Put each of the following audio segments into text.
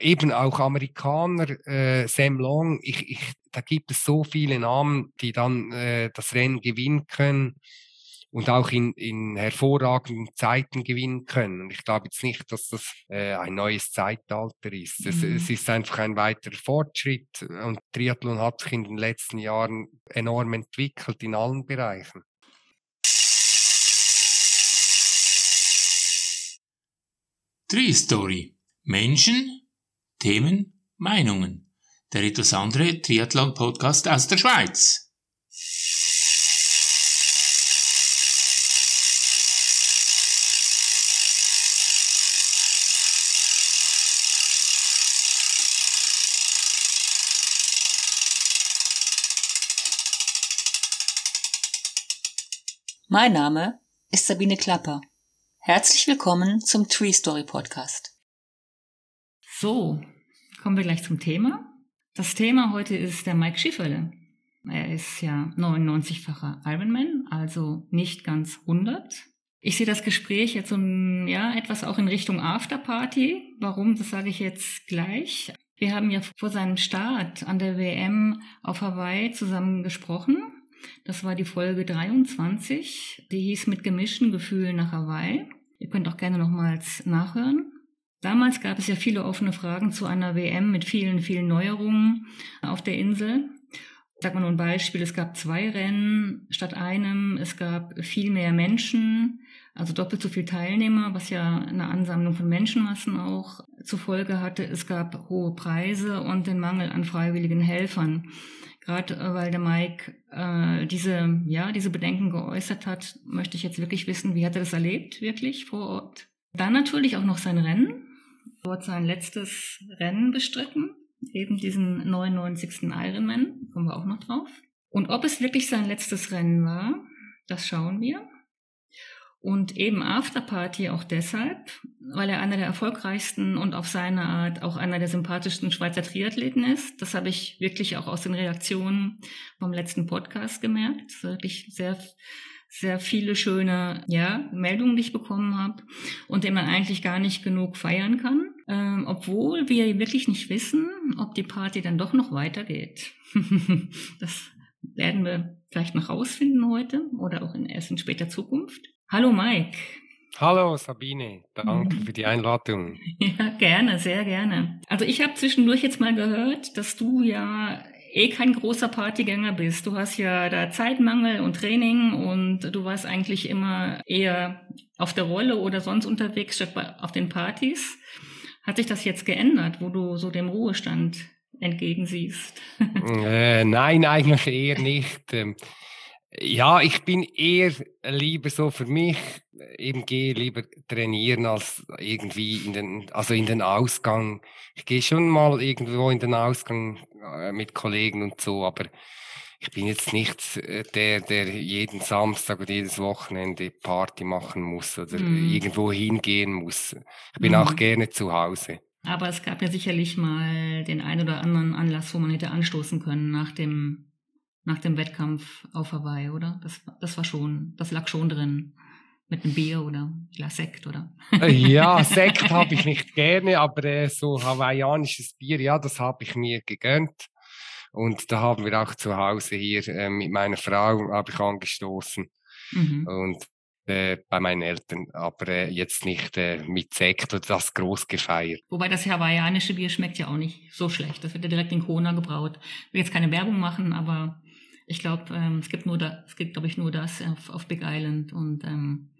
eben auch Amerikaner, äh, Sam Long, ich, ich, da gibt es so viele Namen, die dann äh, das Rennen gewinnen können und auch in, in hervorragenden Zeiten gewinnen können. Und ich glaube jetzt nicht, dass das äh, ein neues Zeitalter ist. Mhm. Es, es ist einfach ein weiterer Fortschritt und Triathlon hat sich in den letzten Jahren enorm entwickelt in allen Bereichen. Tree Story. Menschen, Themen, Meinungen. Der etwas andere Triathlon-Podcast aus der Schweiz. Mein Name ist Sabine Klapper. Herzlich willkommen zum Tree Story Podcast. So, kommen wir gleich zum Thema. Das Thema heute ist der Mike Schifferle. Er ist ja 99-facher Ironman, also nicht ganz 100. Ich sehe das Gespräch jetzt so, ja, etwas auch in Richtung Afterparty. Warum, das sage ich jetzt gleich. Wir haben ja vor seinem Start an der WM auf Hawaii zusammen gesprochen das war die Folge 23. Die hieß mit gemischten Gefühlen nach Hawaii. Ihr könnt auch gerne nochmals nachhören. Damals gab es ja viele offene Fragen zu einer WM mit vielen, vielen Neuerungen auf der Insel. Sag mal nur ein Beispiel. Es gab zwei Rennen statt einem. Es gab viel mehr Menschen, also doppelt so viele Teilnehmer, was ja eine Ansammlung von Menschenmassen auch zur Folge hatte. Es gab hohe Preise und den Mangel an freiwilligen Helfern. Gerade äh, weil der Mike äh, diese, ja, diese Bedenken geäußert hat, möchte ich jetzt wirklich wissen, wie hat er das erlebt, wirklich vor Ort. Dann natürlich auch noch sein Rennen. Dort sein letztes Rennen bestritten. Eben diesen 99. Ironman. Kommen wir auch noch drauf. Und ob es wirklich sein letztes Rennen war, das schauen wir. Und eben Afterparty auch deshalb, weil er einer der erfolgreichsten und auf seine Art auch einer der sympathischsten Schweizer Triathleten ist. Das habe ich wirklich auch aus den Reaktionen vom letzten Podcast gemerkt. Wirklich sehr, sehr viele schöne ja, Meldungen, die ich bekommen habe und den man eigentlich gar nicht genug feiern kann. Ähm, obwohl wir wirklich nicht wissen, ob die Party dann doch noch weitergeht. das werden wir vielleicht noch rausfinden heute oder auch in erst in später Zukunft. Hallo Mike. Hallo Sabine, danke für die Einladung. Ja, gerne, sehr gerne. Also ich habe zwischendurch jetzt mal gehört, dass du ja eh kein großer Partygänger bist. Du hast ja da Zeitmangel und Training und du warst eigentlich immer eher auf der Rolle oder sonst unterwegs statt auf den Partys. Hat sich das jetzt geändert, wo du so dem Ruhestand entgegensiehst? äh, nein, eigentlich eher nicht. Ja, ich bin eher lieber so für mich, eben gehe lieber trainieren als irgendwie in den, also in den Ausgang. Ich gehe schon mal irgendwo in den Ausgang äh, mit Kollegen und so, aber ich bin jetzt nicht äh, der, der jeden Samstag oder jedes Wochenende Party machen muss oder mm. irgendwo hingehen muss. Ich bin mm. auch mhm. gerne zu Hause. Aber es gab ja sicherlich mal den einen oder anderen Anlass, wo man hätte anstoßen können nach dem nach dem Wettkampf auf Hawaii, oder? Das, das war schon, das lag schon drin. Mit einem Bier oder ja, Sekt, oder? Äh, ja, Sekt habe ich nicht gerne, aber äh, so hawaiianisches Bier, ja, das habe ich mir gegönnt. Und da haben wir auch zu Hause hier äh, mit meiner Frau habe ich angestoßen. Mhm. Und äh, bei meinen Eltern, aber äh, jetzt nicht äh, mit Sekt oder das groß gefeiert. Wobei das hawaiianische Bier schmeckt ja auch nicht so schlecht. Das wird ja direkt in Kona gebraut. Ich will jetzt keine Werbung machen, aber ich glaube, ähm, es gibt nur da, es gibt, glaube ich, nur das auf, auf Big Island und ähm,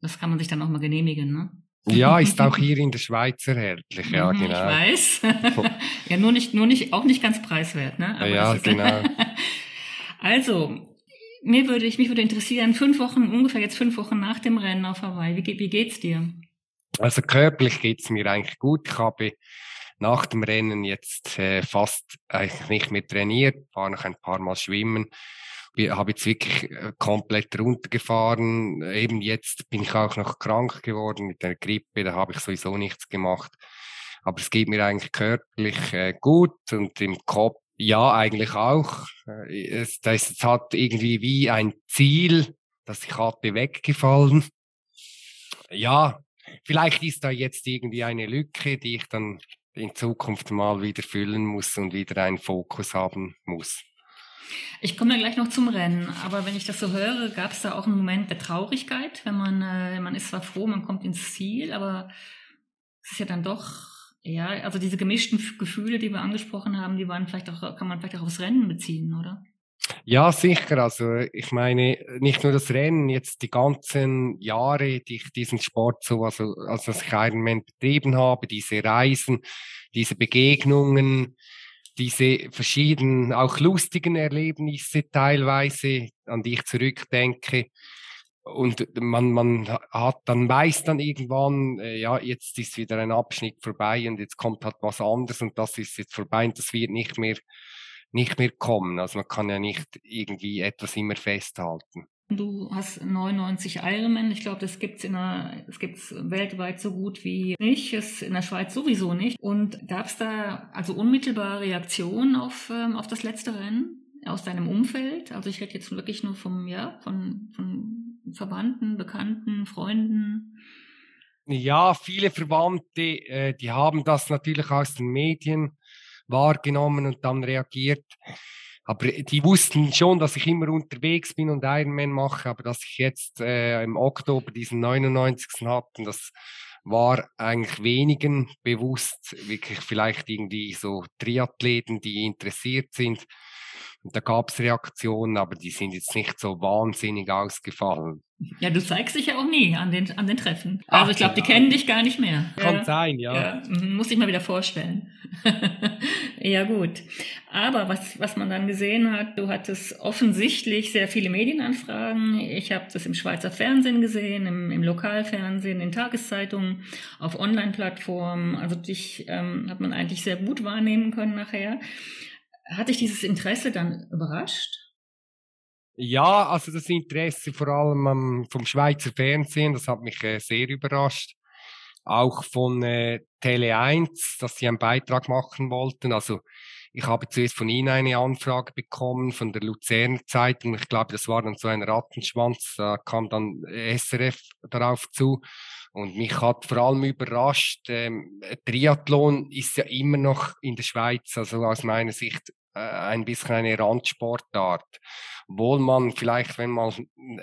das kann man sich dann auch mal genehmigen, ne? Ja, ist auch hier in der Schweiz erhältlich, ja, mhm, genau. Ich weiß. ja, nur nicht, nur nicht, auch nicht ganz preiswert, ne? Aber ja, genau. also, mir würde ich, mich würde interessieren, fünf Wochen, ungefähr jetzt fünf Wochen nach dem Rennen auf Hawaii, wie, wie geht's dir? Also körperlich geht's mir eigentlich gut. Ich habe nach dem Rennen jetzt äh, fast eigentlich nicht mehr trainiert, war noch ein paar Mal schwimmen. Habe jetzt wirklich äh, komplett runtergefahren. Eben jetzt bin ich auch noch krank geworden mit der Grippe, da habe ich sowieso nichts gemacht. Aber es geht mir eigentlich körperlich äh, gut und im Kopf ja eigentlich auch. Äh, es, das hat irgendwie wie ein Ziel, das ich hatte, weggefallen. Ja, vielleicht ist da jetzt irgendwie eine Lücke, die ich dann in Zukunft mal wieder füllen muss und wieder einen Fokus haben muss. Ich komme ja gleich noch zum Rennen, aber wenn ich das so höre, gab es da auch einen Moment der Traurigkeit, wenn man, äh, man ist zwar froh, man kommt ins Ziel, aber es ist ja dann doch, ja, also diese gemischten Gefühle, die wir angesprochen haben, die waren vielleicht auch, kann man vielleicht auch aufs Rennen beziehen, oder? Ja, sicher. Also ich meine, nicht nur das Rennen, jetzt die ganzen Jahre, die ich diesen Sport so, also als ich Ironman betrieben habe, diese Reisen, diese Begegnungen, diese verschiedenen, auch lustigen Erlebnisse teilweise, an die ich zurückdenke. Und man, man hat dann weiß dann irgendwann, äh, ja, jetzt ist wieder ein Abschnitt vorbei und jetzt kommt halt was anderes und das ist jetzt vorbei und das wird nicht mehr nicht mehr kommen. Also man kann ja nicht irgendwie etwas immer festhalten. Du hast 99 Ironman. Ich glaube, das gibt's in der, es gibt's weltweit so gut wie nicht. Es in der Schweiz sowieso nicht. Und gab es da also unmittelbare Reaktionen auf, ähm, auf das letzte Rennen aus deinem Umfeld? Also ich rede jetzt wirklich nur vom, ja, von, von Verwandten, Bekannten, Freunden. Ja, viele Verwandte, äh, die haben das natürlich aus den Medien wahrgenommen und dann reagiert. Aber die wussten schon, dass ich immer unterwegs bin und Ironman mache, aber dass ich jetzt äh, im Oktober diesen 99. hatten, das war eigentlich wenigen bewusst, wirklich vielleicht irgendwie so Triathleten, die interessiert sind. Da gab es Reaktionen, aber die sind jetzt nicht so wahnsinnig ausgefallen. Ja, du zeigst dich ja auch nie an den, an den Treffen. Also Ach, ich glaube, genau. die kennen dich gar nicht mehr. Kann ja. sein, ja. ja. Mhm, muss ich mal wieder vorstellen. ja, gut. Aber was, was man dann gesehen hat, du hattest offensichtlich sehr viele Medienanfragen. Ich habe das im Schweizer Fernsehen gesehen, im, im Lokalfernsehen, in Tageszeitungen, auf Online-Plattformen. Also dich ähm, hat man eigentlich sehr gut wahrnehmen können nachher. Hat dich dieses Interesse dann überrascht? Ja, also das Interesse vor allem ähm, vom Schweizer Fernsehen, das hat mich äh, sehr überrascht. Auch von äh, Tele 1, dass sie einen Beitrag machen wollten. Also ich habe zuerst von Ihnen eine Anfrage bekommen, von der Luzerner Zeitung. Ich glaube, das war dann so ein Rattenschwanz. Da kam dann SRF darauf zu. Und mich hat vor allem überrascht, ähm, Triathlon ist ja immer noch in der Schweiz, also aus meiner Sicht äh, ein bisschen eine Randsportart. Obwohl man vielleicht, wenn man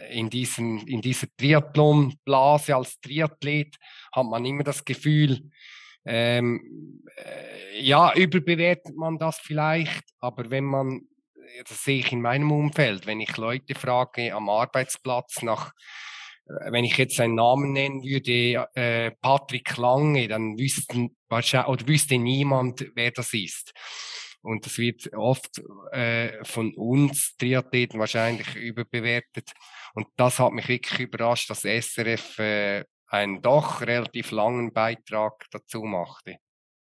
in, diesen, in dieser Triathlonblase als Triathlet, hat man immer das Gefühl, ähm, äh, ja, überbewertet man das vielleicht, aber wenn man, das sehe ich in meinem Umfeld, wenn ich Leute frage am Arbeitsplatz nach, wenn ich jetzt einen Namen nennen würde, äh, Patrick Lange, dann wüssten wahrscheinlich, oder wüsste niemand, wer das ist. Und das wird oft äh, von uns Triathleten wahrscheinlich überbewertet. Und das hat mich wirklich überrascht, dass SRF äh, einen doch relativ langen Beitrag dazu machte.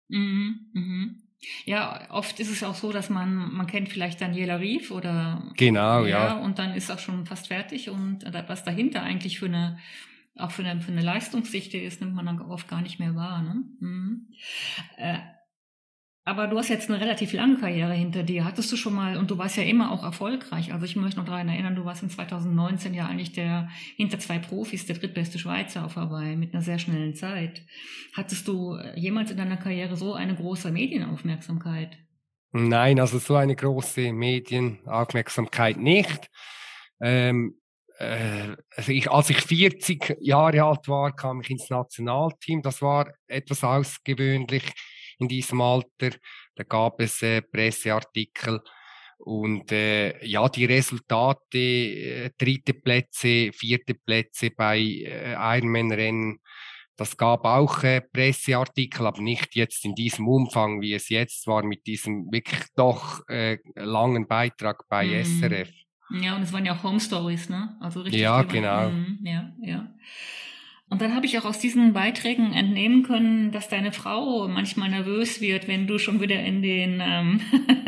Mhm, mhm. Ja, oft ist es auch so, dass man, man kennt vielleicht Daniela Rief oder. Genau, ja. ja. Und dann ist auch schon fast fertig und was dahinter eigentlich für eine, auch für eine, für eine Leistungsdichte ist, nimmt man dann oft gar nicht mehr wahr. Ne? Mhm. Äh, aber du hast jetzt eine relativ lange Karriere hinter dir. Hattest du schon mal, und du warst ja immer auch erfolgreich. Also ich möchte noch daran erinnern, du warst in 2019 ja eigentlich der hinter zwei Profis der drittbeste Schweizer auf Hawaii mit einer sehr schnellen Zeit. Hattest du jemals in deiner Karriere so eine große Medienaufmerksamkeit? Nein, also so eine große Medienaufmerksamkeit nicht. Ähm, äh, also ich, als ich 40 Jahre alt war, kam ich ins Nationalteam. Das war etwas außergewöhnlich in diesem Alter. Da gab es äh, Presseartikel und äh, ja, die Resultate, äh, dritte Plätze, vierte Plätze bei äh, Ironman-Rennen, das gab auch äh, Presseartikel, aber nicht jetzt in diesem Umfang, wie es jetzt war, mit diesem wirklich doch äh, langen Beitrag bei mhm. SRF. Ja, und es waren ja auch Home Stories, ne? Also richtig. Ja, genau. Mhm, ja, ja. Und dann habe ich auch aus diesen Beiträgen entnehmen können, dass deine Frau manchmal nervös wird, wenn du schon wieder in den ähm,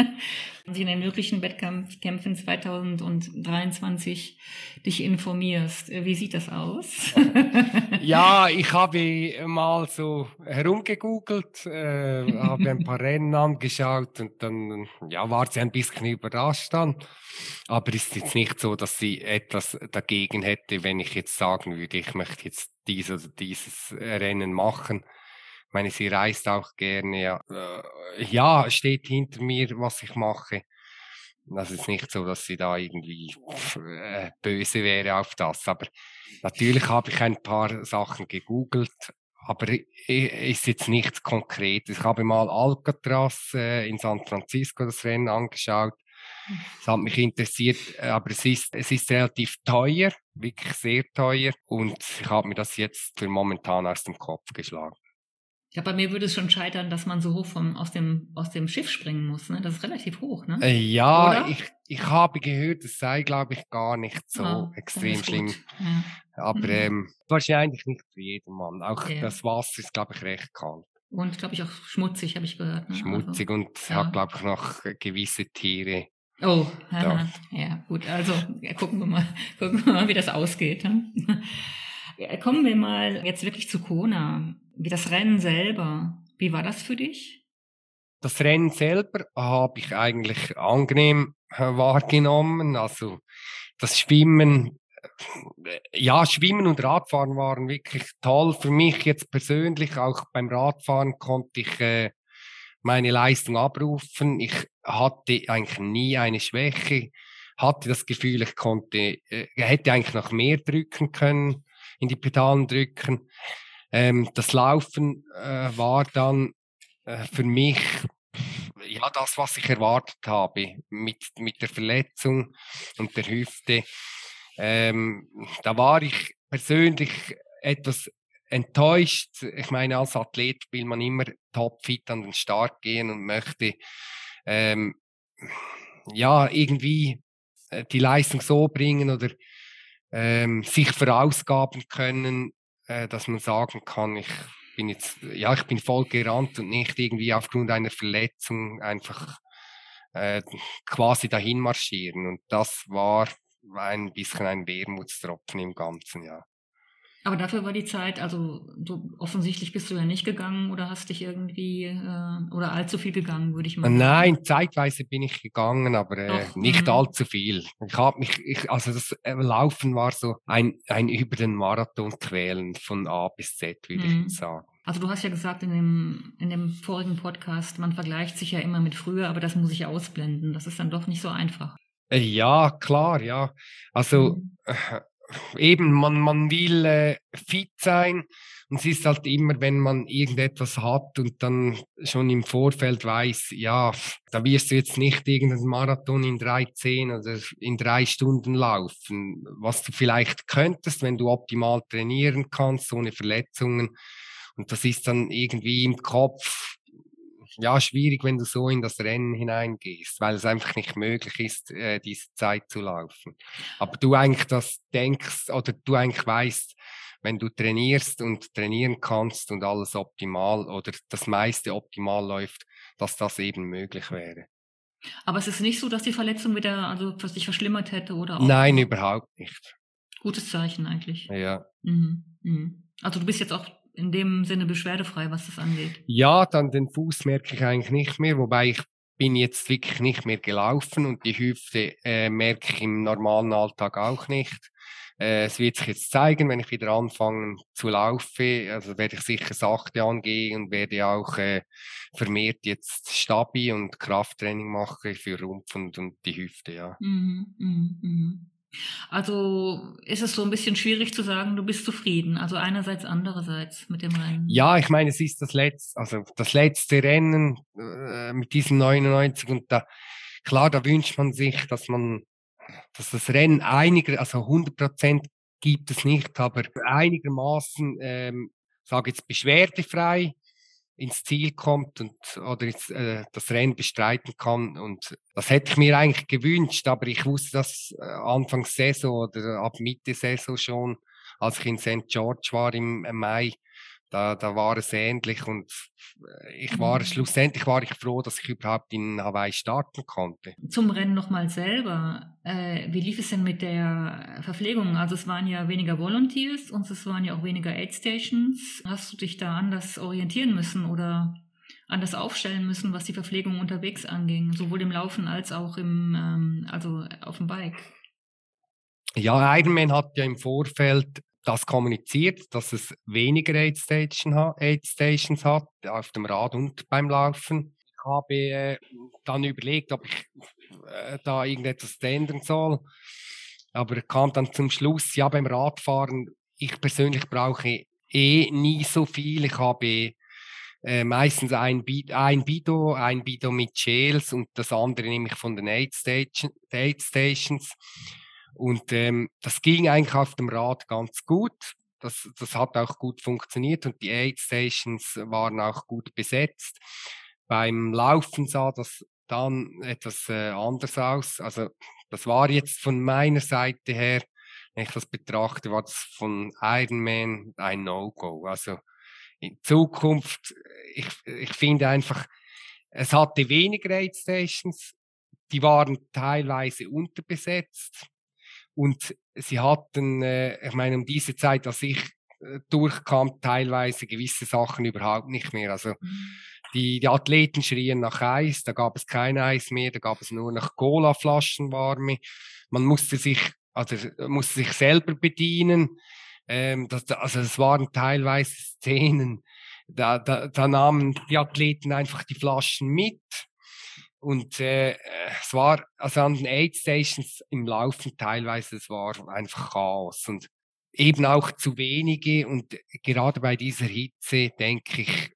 in den möglichen Wettkämpfen 2023 dich informierst. Wie sieht das aus? ja, ich habe mal so herumgegoogelt, äh, habe ein paar Rennen angeschaut und dann ja, war sie ein bisschen überrascht dann. Aber ist jetzt nicht so, dass sie etwas dagegen hätte, wenn ich jetzt sagen würde, ich möchte jetzt dies oder dieses Rennen machen. Ich meine, sie reist auch gerne. Ja, äh, ja steht hinter mir, was ich mache. Das ist nicht so, dass sie da irgendwie äh, böse wäre auf das. Aber natürlich habe ich ein paar Sachen gegoogelt, aber ist jetzt nichts Konkretes. Ich habe mal Alcatraz äh, in San Francisco das Rennen angeschaut. Es hat mich interessiert, aber es ist, es ist relativ teuer, wirklich sehr teuer. Und ich habe mir das jetzt für momentan aus dem Kopf geschlagen. Ja, bei mir würde es schon scheitern, dass man so hoch vom, aus, dem, aus dem Schiff springen muss. Ne? Das ist relativ hoch, ne? Äh, ja, ich, ich habe gehört, es sei, glaube ich, gar nicht so ah, extrem schlimm. Ja. Aber mhm. ähm, wahrscheinlich nicht für jedermann. Auch ja. das Wasser ist, glaube ich, recht kalt. Und, glaube ich, auch schmutzig, habe ich gehört. Ne? Schmutzig also, und ja. hat, glaube ich, noch gewisse Tiere. Oh, ja, ja gut. Also gucken, wir mal, gucken wir mal, wie das ausgeht. Ne? Kommen wir mal jetzt wirklich zu Kona. Wie das Rennen selber. Wie war das für dich? Das Rennen selber habe ich eigentlich angenehm äh, wahrgenommen. Also das Schwimmen, äh, ja, Schwimmen und Radfahren waren wirklich toll für mich jetzt persönlich. Auch beim Radfahren konnte ich äh, meine Leistung abrufen. Ich hatte eigentlich nie eine Schwäche, hatte das Gefühl, ich konnte, äh, hätte eigentlich noch mehr drücken können in die Pedalen drücken. Ähm, das Laufen äh, war dann äh, für mich ja das, was ich erwartet habe mit, mit der Verletzung und der Hüfte. Ähm, da war ich persönlich etwas enttäuscht. Ich meine, als Athlet will man immer topfit an den Start gehen und möchte ähm, ja irgendwie äh, die Leistung so bringen oder ähm, sich verausgaben können, äh, dass man sagen kann, ich bin jetzt, ja, ich bin voll gerannt und nicht irgendwie aufgrund einer Verletzung einfach äh, quasi dahin marschieren. Und das war ein bisschen ein Wermutstropfen im Ganzen, ja. Aber dafür war die Zeit, also du offensichtlich bist du ja nicht gegangen oder hast dich irgendwie äh, oder allzu viel gegangen, würde ich mal sagen. Nein, zeitweise bin ich gegangen, aber äh, nicht mhm. allzu viel. Ich habe mich, ich, also das äh, Laufen war so ein, ein über den Marathon quälen von A bis Z, würde mhm. ich sagen. Also du hast ja gesagt in dem, in dem vorigen Podcast, man vergleicht sich ja immer mit früher, aber das muss ich ausblenden. Das ist dann doch nicht so einfach. Äh, ja, klar, ja. Also mhm. Eben, man, man will äh, fit sein. Und es ist halt immer, wenn man irgendetwas hat und dann schon im Vorfeld weiß, ja, da wirst du jetzt nicht irgendeinen Marathon in drei, zehn oder in drei Stunden laufen. Was du vielleicht könntest, wenn du optimal trainieren kannst, ohne Verletzungen. Und das ist dann irgendwie im Kopf, ja, schwierig, wenn du so in das Rennen hineingehst, weil es einfach nicht möglich ist, äh, diese Zeit zu laufen. Aber du eigentlich das denkst oder du eigentlich weißt, wenn du trainierst und trainieren kannst und alles optimal oder das meiste optimal läuft, dass das eben möglich wäre. Aber es ist nicht so, dass die Verletzung wieder also sich verschlimmert hätte oder auch Nein, überhaupt nicht. Gutes Zeichen eigentlich. Ja. Mhm. Mhm. Also du bist jetzt auch in dem Sinne beschwerdefrei, was das angeht? Ja, dann den Fuß merke ich eigentlich nicht mehr, wobei ich bin jetzt wirklich nicht mehr gelaufen und die Hüfte äh, merke ich im normalen Alltag auch nicht. Äh, es wird sich jetzt zeigen, wenn ich wieder anfange zu laufen. Also werde ich sicher sachte angehen und werde auch äh, vermehrt jetzt Stabi und Krafttraining machen für Rumpf und, und die Hüfte, ja. Mhm, mh, mh. Also ist es so ein bisschen schwierig zu sagen, du bist zufrieden. Also einerseits, andererseits mit dem Rennen. Ja, ich meine, es ist das letzte, also das letzte Rennen äh, mit diesen 99 und da, klar, da wünscht man sich, dass man, dass das Rennen einiger, also 100 Prozent gibt es nicht, aber einigermaßen, ähm, sage jetzt beschwerdefrei ins Ziel kommt und oder jetzt, äh, das Rennen bestreiten kann. Und das hätte ich mir eigentlich gewünscht, aber ich wusste das äh, Anfang Saison oder ab Mitte Saison schon, als ich in St. George war im Mai, da, da war es ähnlich und ich war mhm. schlussendlich war ich froh, dass ich überhaupt in Hawaii starten konnte. Zum Rennen nochmal selber. Äh, wie lief es denn mit der Verpflegung? Also es waren ja weniger Volunteers und es waren ja auch weniger Aid Stations. Hast du dich da anders orientieren müssen oder anders aufstellen müssen, was die Verpflegung unterwegs anging, sowohl im Laufen als auch im, ähm, also auf dem Bike? Ja, Ironman hat ja im Vorfeld das kommuniziert, dass es weniger Aid, Station ha Aid Stations hat, auf dem Rad und beim Laufen. Ich habe äh, dann überlegt, ob ich äh, da irgendetwas ändern soll, aber kam dann zum Schluss, ja, beim Radfahren, ich persönlich brauche eh nie so viel. Ich habe äh, meistens ein, Bid ein Bido, ein Bido mit Gels und das andere nehme ich von den Aid, Station, Aid Stations. Und ähm, das ging eigentlich auf dem Rad ganz gut. Das, das hat auch gut funktioniert und die Aid Stations waren auch gut besetzt. Beim Laufen sah das dann etwas äh, anders aus. Also das war jetzt von meiner Seite her, wenn ich das betrachte, war das von Ironman ein No-Go. Also in Zukunft, ich, ich finde einfach, es hatte weniger Aid Stations, die waren teilweise unterbesetzt und sie hatten, äh, ich meine, um diese Zeit, als ich äh, durchkam, teilweise gewisse Sachen überhaupt nicht mehr. Also mhm. die, die Athleten schrien nach Eis, da gab es kein Eis mehr, da gab es nur noch Cola-Flaschen warme. Man musste sich, also musste sich selber bedienen. Ähm, das, also es waren teilweise Szenen, da, da, da nahmen die Athleten einfach die Flaschen mit. Und äh, es war, also an den Aid Stations im Laufen teilweise, es war einfach Chaos und eben auch zu wenige. Und gerade bei dieser Hitze denke ich,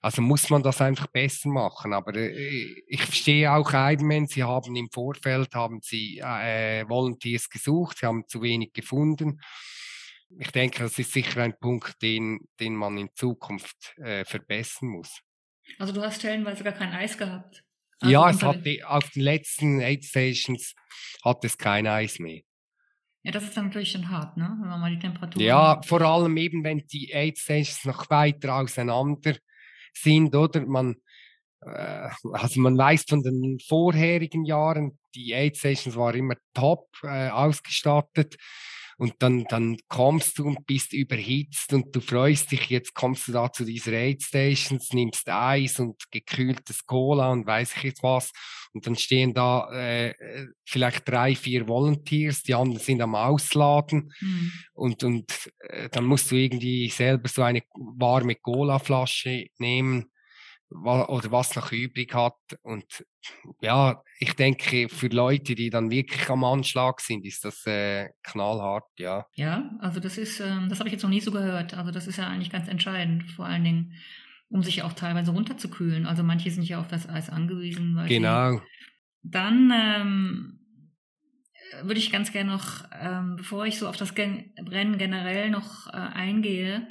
also muss man das einfach besser machen. Aber äh, ich verstehe auch Ironman, sie haben im Vorfeld, haben sie äh, Volunteers gesucht, sie haben zu wenig gefunden ich denke, das ist sicher ein Punkt, den, den man in Zukunft äh, verbessern muss. Also du hast stellenweise gar kein Eis gehabt? Also ja, es hat auf den letzten Aid Stations hat es kein Eis mehr. Ja, das ist dann natürlich schon hart, ne? wenn man mal die Temperatur. Ja, vor allem eben, wenn die Aid Stations noch weiter auseinander sind, oder? Man, äh, also man weiß von den vorherigen Jahren, die Aid Stations waren immer top äh, ausgestattet. Und dann, dann kommst du und bist überhitzt und du freust dich, jetzt kommst du da zu dieser Aid Stations, nimmst Eis und gekühltes Cola und weiß ich jetzt was. Und dann stehen da äh, vielleicht drei, vier Volunteers, die anderen sind am Ausladen. Mhm. Und, und äh, dann musst du irgendwie selber so eine warme Cola-Flasche nehmen oder was noch übrig hat. Und ja, ich denke, für Leute, die dann wirklich am Anschlag sind, ist das äh, knallhart, ja. Ja, also das ist, ähm, das habe ich jetzt noch nie so gehört. Also das ist ja eigentlich ganz entscheidend, vor allen Dingen, um sich auch teilweise runterzukühlen. Also manche sind ja auf das Eis angewiesen. Weil genau. dann ähm, würde ich ganz gerne noch, ähm, bevor ich so auf das Gen Rennen generell noch äh, eingehe,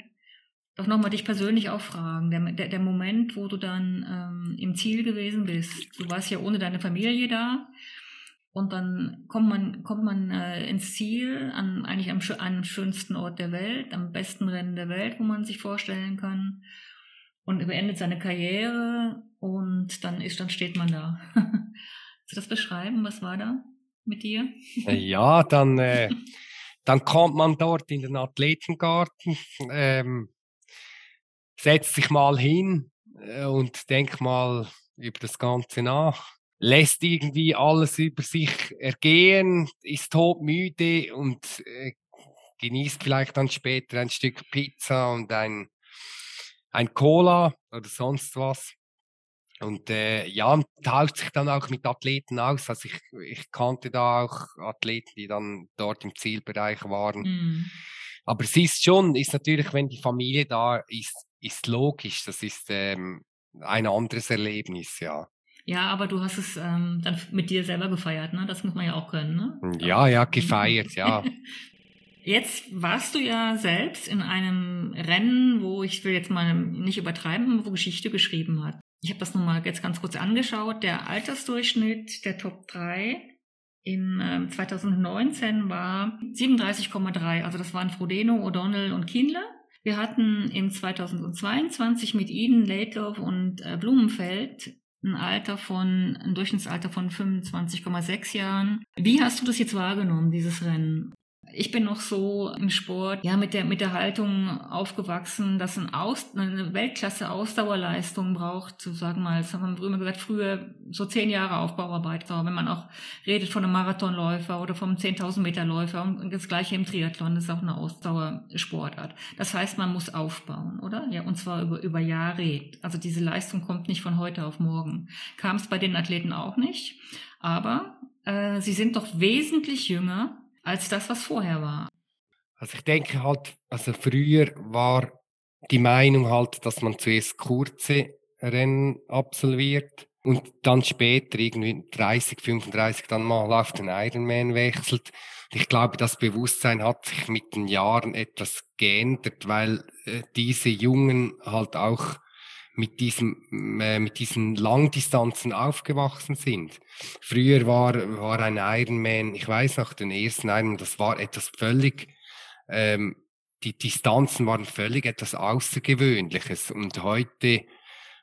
doch nochmal dich persönlich auch fragen. Der, der, der Moment, wo du dann ähm, im Ziel gewesen bist. Du warst ja ohne deine Familie da. Und dann kommt man, kommt man äh, ins Ziel, an, eigentlich am, am schönsten Ort der Welt, am besten Rennen der Welt, wo man sich vorstellen kann. Und beendet seine Karriere und dann ist, dann steht man da. Kannst du das beschreiben? Was war da mit dir? Äh, ja, dann, äh, dann kommt man dort in den Athletengarten. Ähm, setzt sich mal hin äh, und denkt mal über das Ganze nach, lässt irgendwie alles über sich ergehen, ist todmüde und äh, genießt vielleicht dann später ein Stück Pizza und ein, ein Cola oder sonst was. Und äh, ja, tauscht sich dann auch mit Athleten aus. Also ich, ich kannte da auch Athleten, die dann dort im Zielbereich waren. Mm. Aber es ist schon, ist natürlich, wenn die Familie da ist, ist logisch. Das ist ähm, ein anderes Erlebnis, ja. Ja, aber du hast es ähm, dann mit dir selber gefeiert, ne? Das muss man ja auch können, ne? Hm, ja, ja, gefeiert, ja. Jetzt warst du ja selbst in einem Rennen, wo ich will jetzt mal nicht übertreiben, wo Geschichte geschrieben hat. Ich habe das nochmal jetzt ganz kurz angeschaut. Der Altersdurchschnitt der Top 3 im äh, 2019 war 37,3. Also das waren Frodeno, O'Donnell und Kindler. Wir hatten im 2022 mit Eden, Laidlaw und äh, Blumenfeld ein Alter von, ein Durchschnittsalter von 25,6 Jahren. Wie hast du das jetzt wahrgenommen, dieses Rennen? Ich bin noch so im Sport, ja, mit der, mit der Haltung aufgewachsen, dass ein Aus, eine Weltklasse Ausdauerleistung braucht, so sagen mal, das haben wir immer gesagt, früher so zehn Jahre Aufbauarbeit war, wenn man auch redet von einem Marathonläufer oder vom 10.000 Meter Läufer und das gleiche im Triathlon, das ist auch eine Ausdauersportart. Das heißt, man muss aufbauen, oder? Ja, und zwar über, über Jahre. Also diese Leistung kommt nicht von heute auf morgen. Kam es bei den Athleten auch nicht, aber äh, sie sind doch wesentlich jünger als das, was vorher war. Also ich denke halt, also früher war die Meinung halt, dass man zuerst kurze Rennen absolviert und dann später irgendwie 30, 35 dann mal auf den Ironman wechselt. Ich glaube, das Bewusstsein hat sich mit den Jahren etwas geändert, weil äh, diese Jungen halt auch mit diesem, äh, mit diesen Langdistanzen aufgewachsen sind. Früher war, war ein Ironman, ich weiß noch, den ersten Ironman, das war etwas völlig, ähm, die Distanzen waren völlig etwas Außergewöhnliches. Und heute,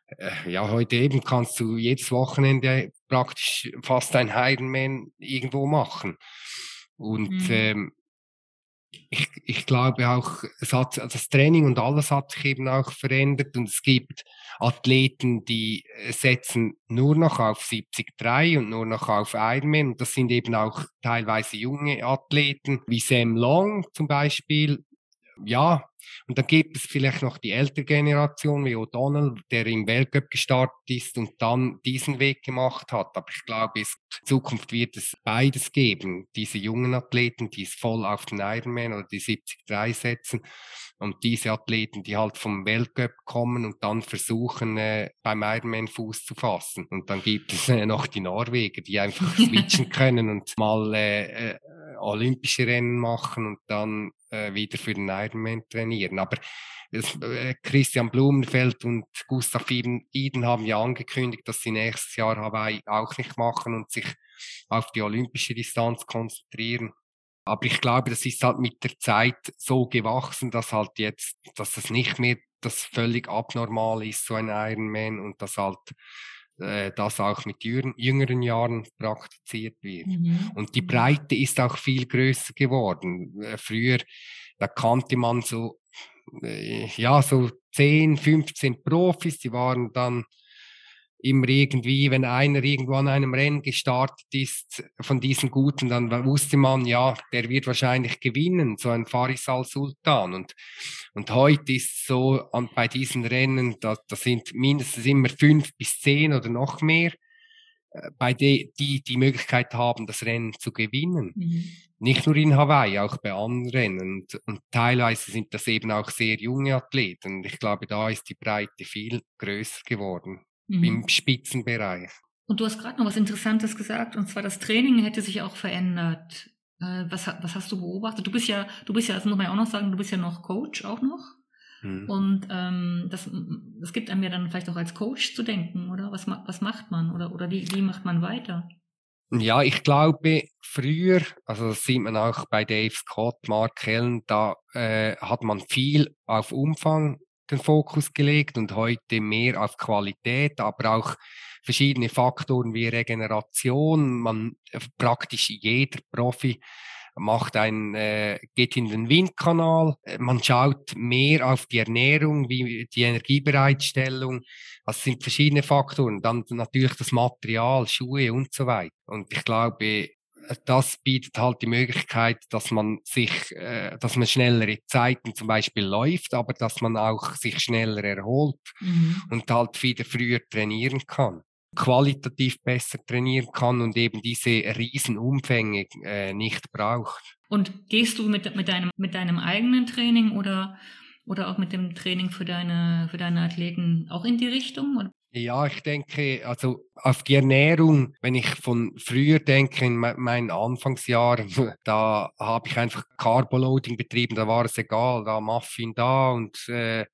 äh, ja, heute eben kannst du jedes Wochenende praktisch fast ein Ironman irgendwo machen. Und mhm. ähm, ich, ich glaube auch, es hat, das Training und alles hat sich eben auch verändert und es gibt Athleten, die äh, setzen nur noch auf 73 und nur noch auf Ironman und das sind eben auch teilweise junge Athleten, wie Sam Long zum Beispiel, ja, und dann gibt es vielleicht noch die ältere Generation wie O'Donnell, der im Weltcup gestartet ist und dann diesen Weg gemacht hat. Aber ich glaube, in Zukunft wird es beides geben. Diese jungen Athleten, die es voll auf den Ironman oder die 73 setzen und diese Athleten, die halt vom Weltcup kommen und dann versuchen, äh, beim Ironman Fuß zu fassen. Und dann gibt es äh, noch die Norweger, die einfach switchen können und mal äh, äh, olympische Rennen machen und dann äh, wieder für den Ironman trainieren. Aber es, äh, Christian Blumenfeld und Gustav Iden haben ja angekündigt, dass sie nächstes Jahr Hawaii auch nicht machen und sich auf die olympische Distanz konzentrieren. Aber ich glaube, das ist halt mit der Zeit so gewachsen, dass halt jetzt, dass es nicht mehr das völlig abnormal ist, so ein Ironman und dass halt äh, das auch mit jüngeren Jahren praktiziert wird. Mhm. Und die Breite ist auch viel größer geworden. Äh, früher, da kannte man so, äh, ja, so 10, 15 Profis, die waren dann immer irgendwie, wenn einer irgendwo an einem Rennen gestartet ist, von diesen Guten, dann wusste man, ja, der wird wahrscheinlich gewinnen, so ein Faris al-Sultan. Und, und heute ist so an, bei diesen Rennen, da, da sind mindestens immer fünf bis zehn oder noch mehr, äh, bei de, die die Möglichkeit haben, das Rennen zu gewinnen. Mhm. Nicht nur in Hawaii, auch bei anderen. Und, und teilweise sind das eben auch sehr junge Athleten. Und ich glaube, da ist die Breite viel größer geworden mhm. im Spitzenbereich. Und du hast gerade noch was Interessantes gesagt, und zwar das Training hätte sich auch verändert. Äh, was, was hast du beobachtet? Du bist ja, du bist ja, das muss man ja auch noch sagen, du bist ja noch Coach auch noch. Mhm. Und ähm, das, das gibt einem ja dann vielleicht auch als Coach zu denken, oder? Was, was macht man? Oder, oder wie, wie macht man weiter? Ja, ich glaube, früher, also das sieht man auch bei Dave Scott, Mark Kellen, da äh, hat man viel auf Umfang den Fokus gelegt und heute mehr auf Qualität, aber auch verschiedene Faktoren wie Regeneration. Man praktisch jeder Profi macht ein, äh, geht in den Windkanal. Man schaut mehr auf die Ernährung, wie die Energiebereitstellung. Das sind verschiedene Faktoren. Dann natürlich das Material, Schuhe und so weiter. Und ich glaube, das bietet halt die Möglichkeit, dass man sich, äh, dass man schnellere Zeiten zum Beispiel läuft, aber dass man auch sich schneller erholt mhm. und halt wieder früher trainieren kann, qualitativ besser trainieren kann und eben diese Riesenumfänge äh, nicht braucht. Und gehst du mit, mit, deinem, mit deinem eigenen Training oder, oder auch mit dem Training für deine, für deine Athleten auch in die Richtung? Oder? Ja, ich denke, also auf die Ernährung, wenn ich von früher denke, in meinen Anfangsjahren, da habe ich einfach Carboloading betrieben, da war es egal, da Muffin da und äh,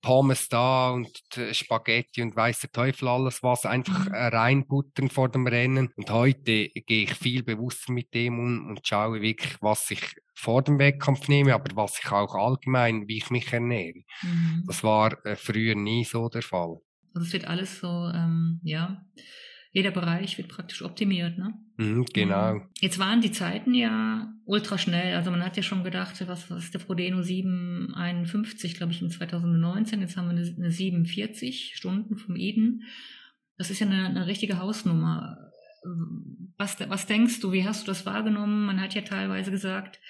Pommes da und äh, Spaghetti und weiß der Teufel alles was, einfach mhm. reinbuttern vor dem Rennen. Und heute gehe ich viel bewusster mit dem um und schaue wirklich, was ich vor dem Wettkampf nehme, aber was ich auch allgemein, wie ich mich ernähre. Mhm. Das war äh, früher nie so der Fall. Also es wird alles so, ähm, ja, jeder Bereich wird praktisch optimiert, ne? Mhm, genau. Jetzt waren die Zeiten ja ultra schnell. Also man hat ja schon gedacht, was, was ist der Frodeno 751, glaube ich, in 2019. Jetzt haben wir eine, eine 47 Stunden vom Eden. Das ist ja eine, eine richtige Hausnummer. Was, was denkst du, wie hast du das wahrgenommen? Man hat ja teilweise gesagt,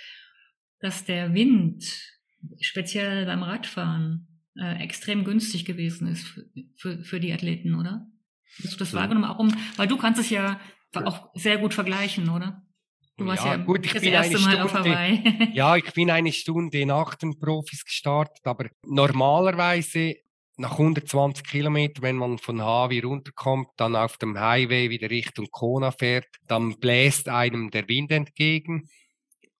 dass der Wind, speziell beim Radfahren, äh, extrem günstig gewesen ist für, für, für die Athleten, oder? Hast du das ja. wahrgenommen? Auch um, weil du kannst es ja auch sehr gut vergleichen, oder? Du warst ja, ja gut, ich das bin erste Mal Stunde, auf Hawaii. ja, ich bin eine Stunde nach den Profis gestartet, aber normalerweise nach 120 Kilometern, wenn man von Hawi runterkommt, dann auf dem Highway wieder Richtung Kona fährt, dann bläst einem der Wind entgegen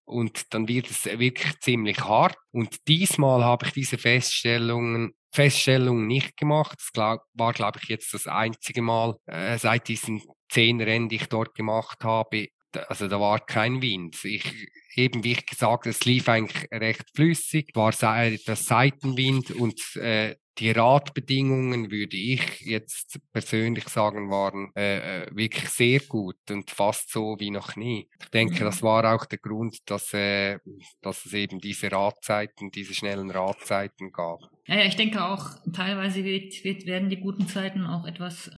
und dann wird es wirklich ziemlich hart. Und diesmal habe ich diese Feststellungen Feststellung nicht gemacht. Das war, glaube ich, jetzt das einzige Mal äh, seit diesen zehn Rennen, die ich dort gemacht habe. Also da war kein Wind. Ich, eben wie ich gesagt, es lief eigentlich recht flüssig, war das Seitenwind und äh, die Radbedingungen, würde ich jetzt persönlich sagen, waren äh, äh, wirklich sehr gut und fast so wie noch nie. Ich denke, das mhm. war auch der Grund, dass, äh, dass es eben diese Radzeiten, diese schnellen Radzeiten gab. Ja, ich denke auch, teilweise wird, wird, werden die guten Zeiten auch etwas,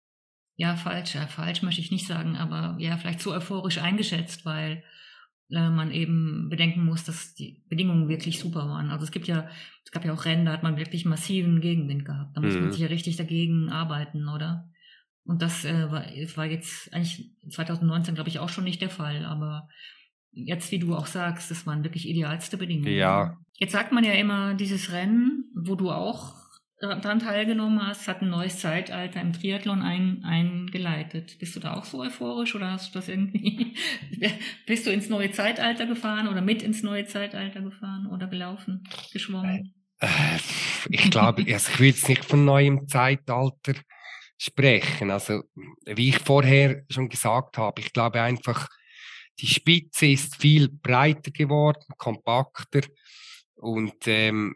ja, falsch, ja, falsch möchte ich nicht sagen, aber ja, vielleicht zu euphorisch eingeschätzt, weil man eben bedenken muss, dass die Bedingungen wirklich super waren. Also es gibt ja, es gab ja auch Rennen, da hat man wirklich massiven Gegenwind gehabt. Da muss mhm. man sich ja richtig dagegen arbeiten, oder? Und das äh, war, war jetzt eigentlich 2019, glaube ich, auch schon nicht der Fall. Aber jetzt, wie du auch sagst, das waren wirklich idealste Bedingungen. Ja. Jetzt sagt man ja immer, dieses Rennen, wo du auch daran teilgenommen hast, hat ein neues Zeitalter im Triathlon ein, eingeleitet. Bist du da auch so euphorisch oder hast du das irgendwie, bist du ins neue Zeitalter gefahren oder mit ins neue Zeitalter gefahren oder gelaufen, geschwommen? Äh, ich glaube, ich will jetzt nicht von neuem Zeitalter sprechen. Also, wie ich vorher schon gesagt habe, ich glaube einfach, die Spitze ist viel breiter geworden, kompakter und ähm,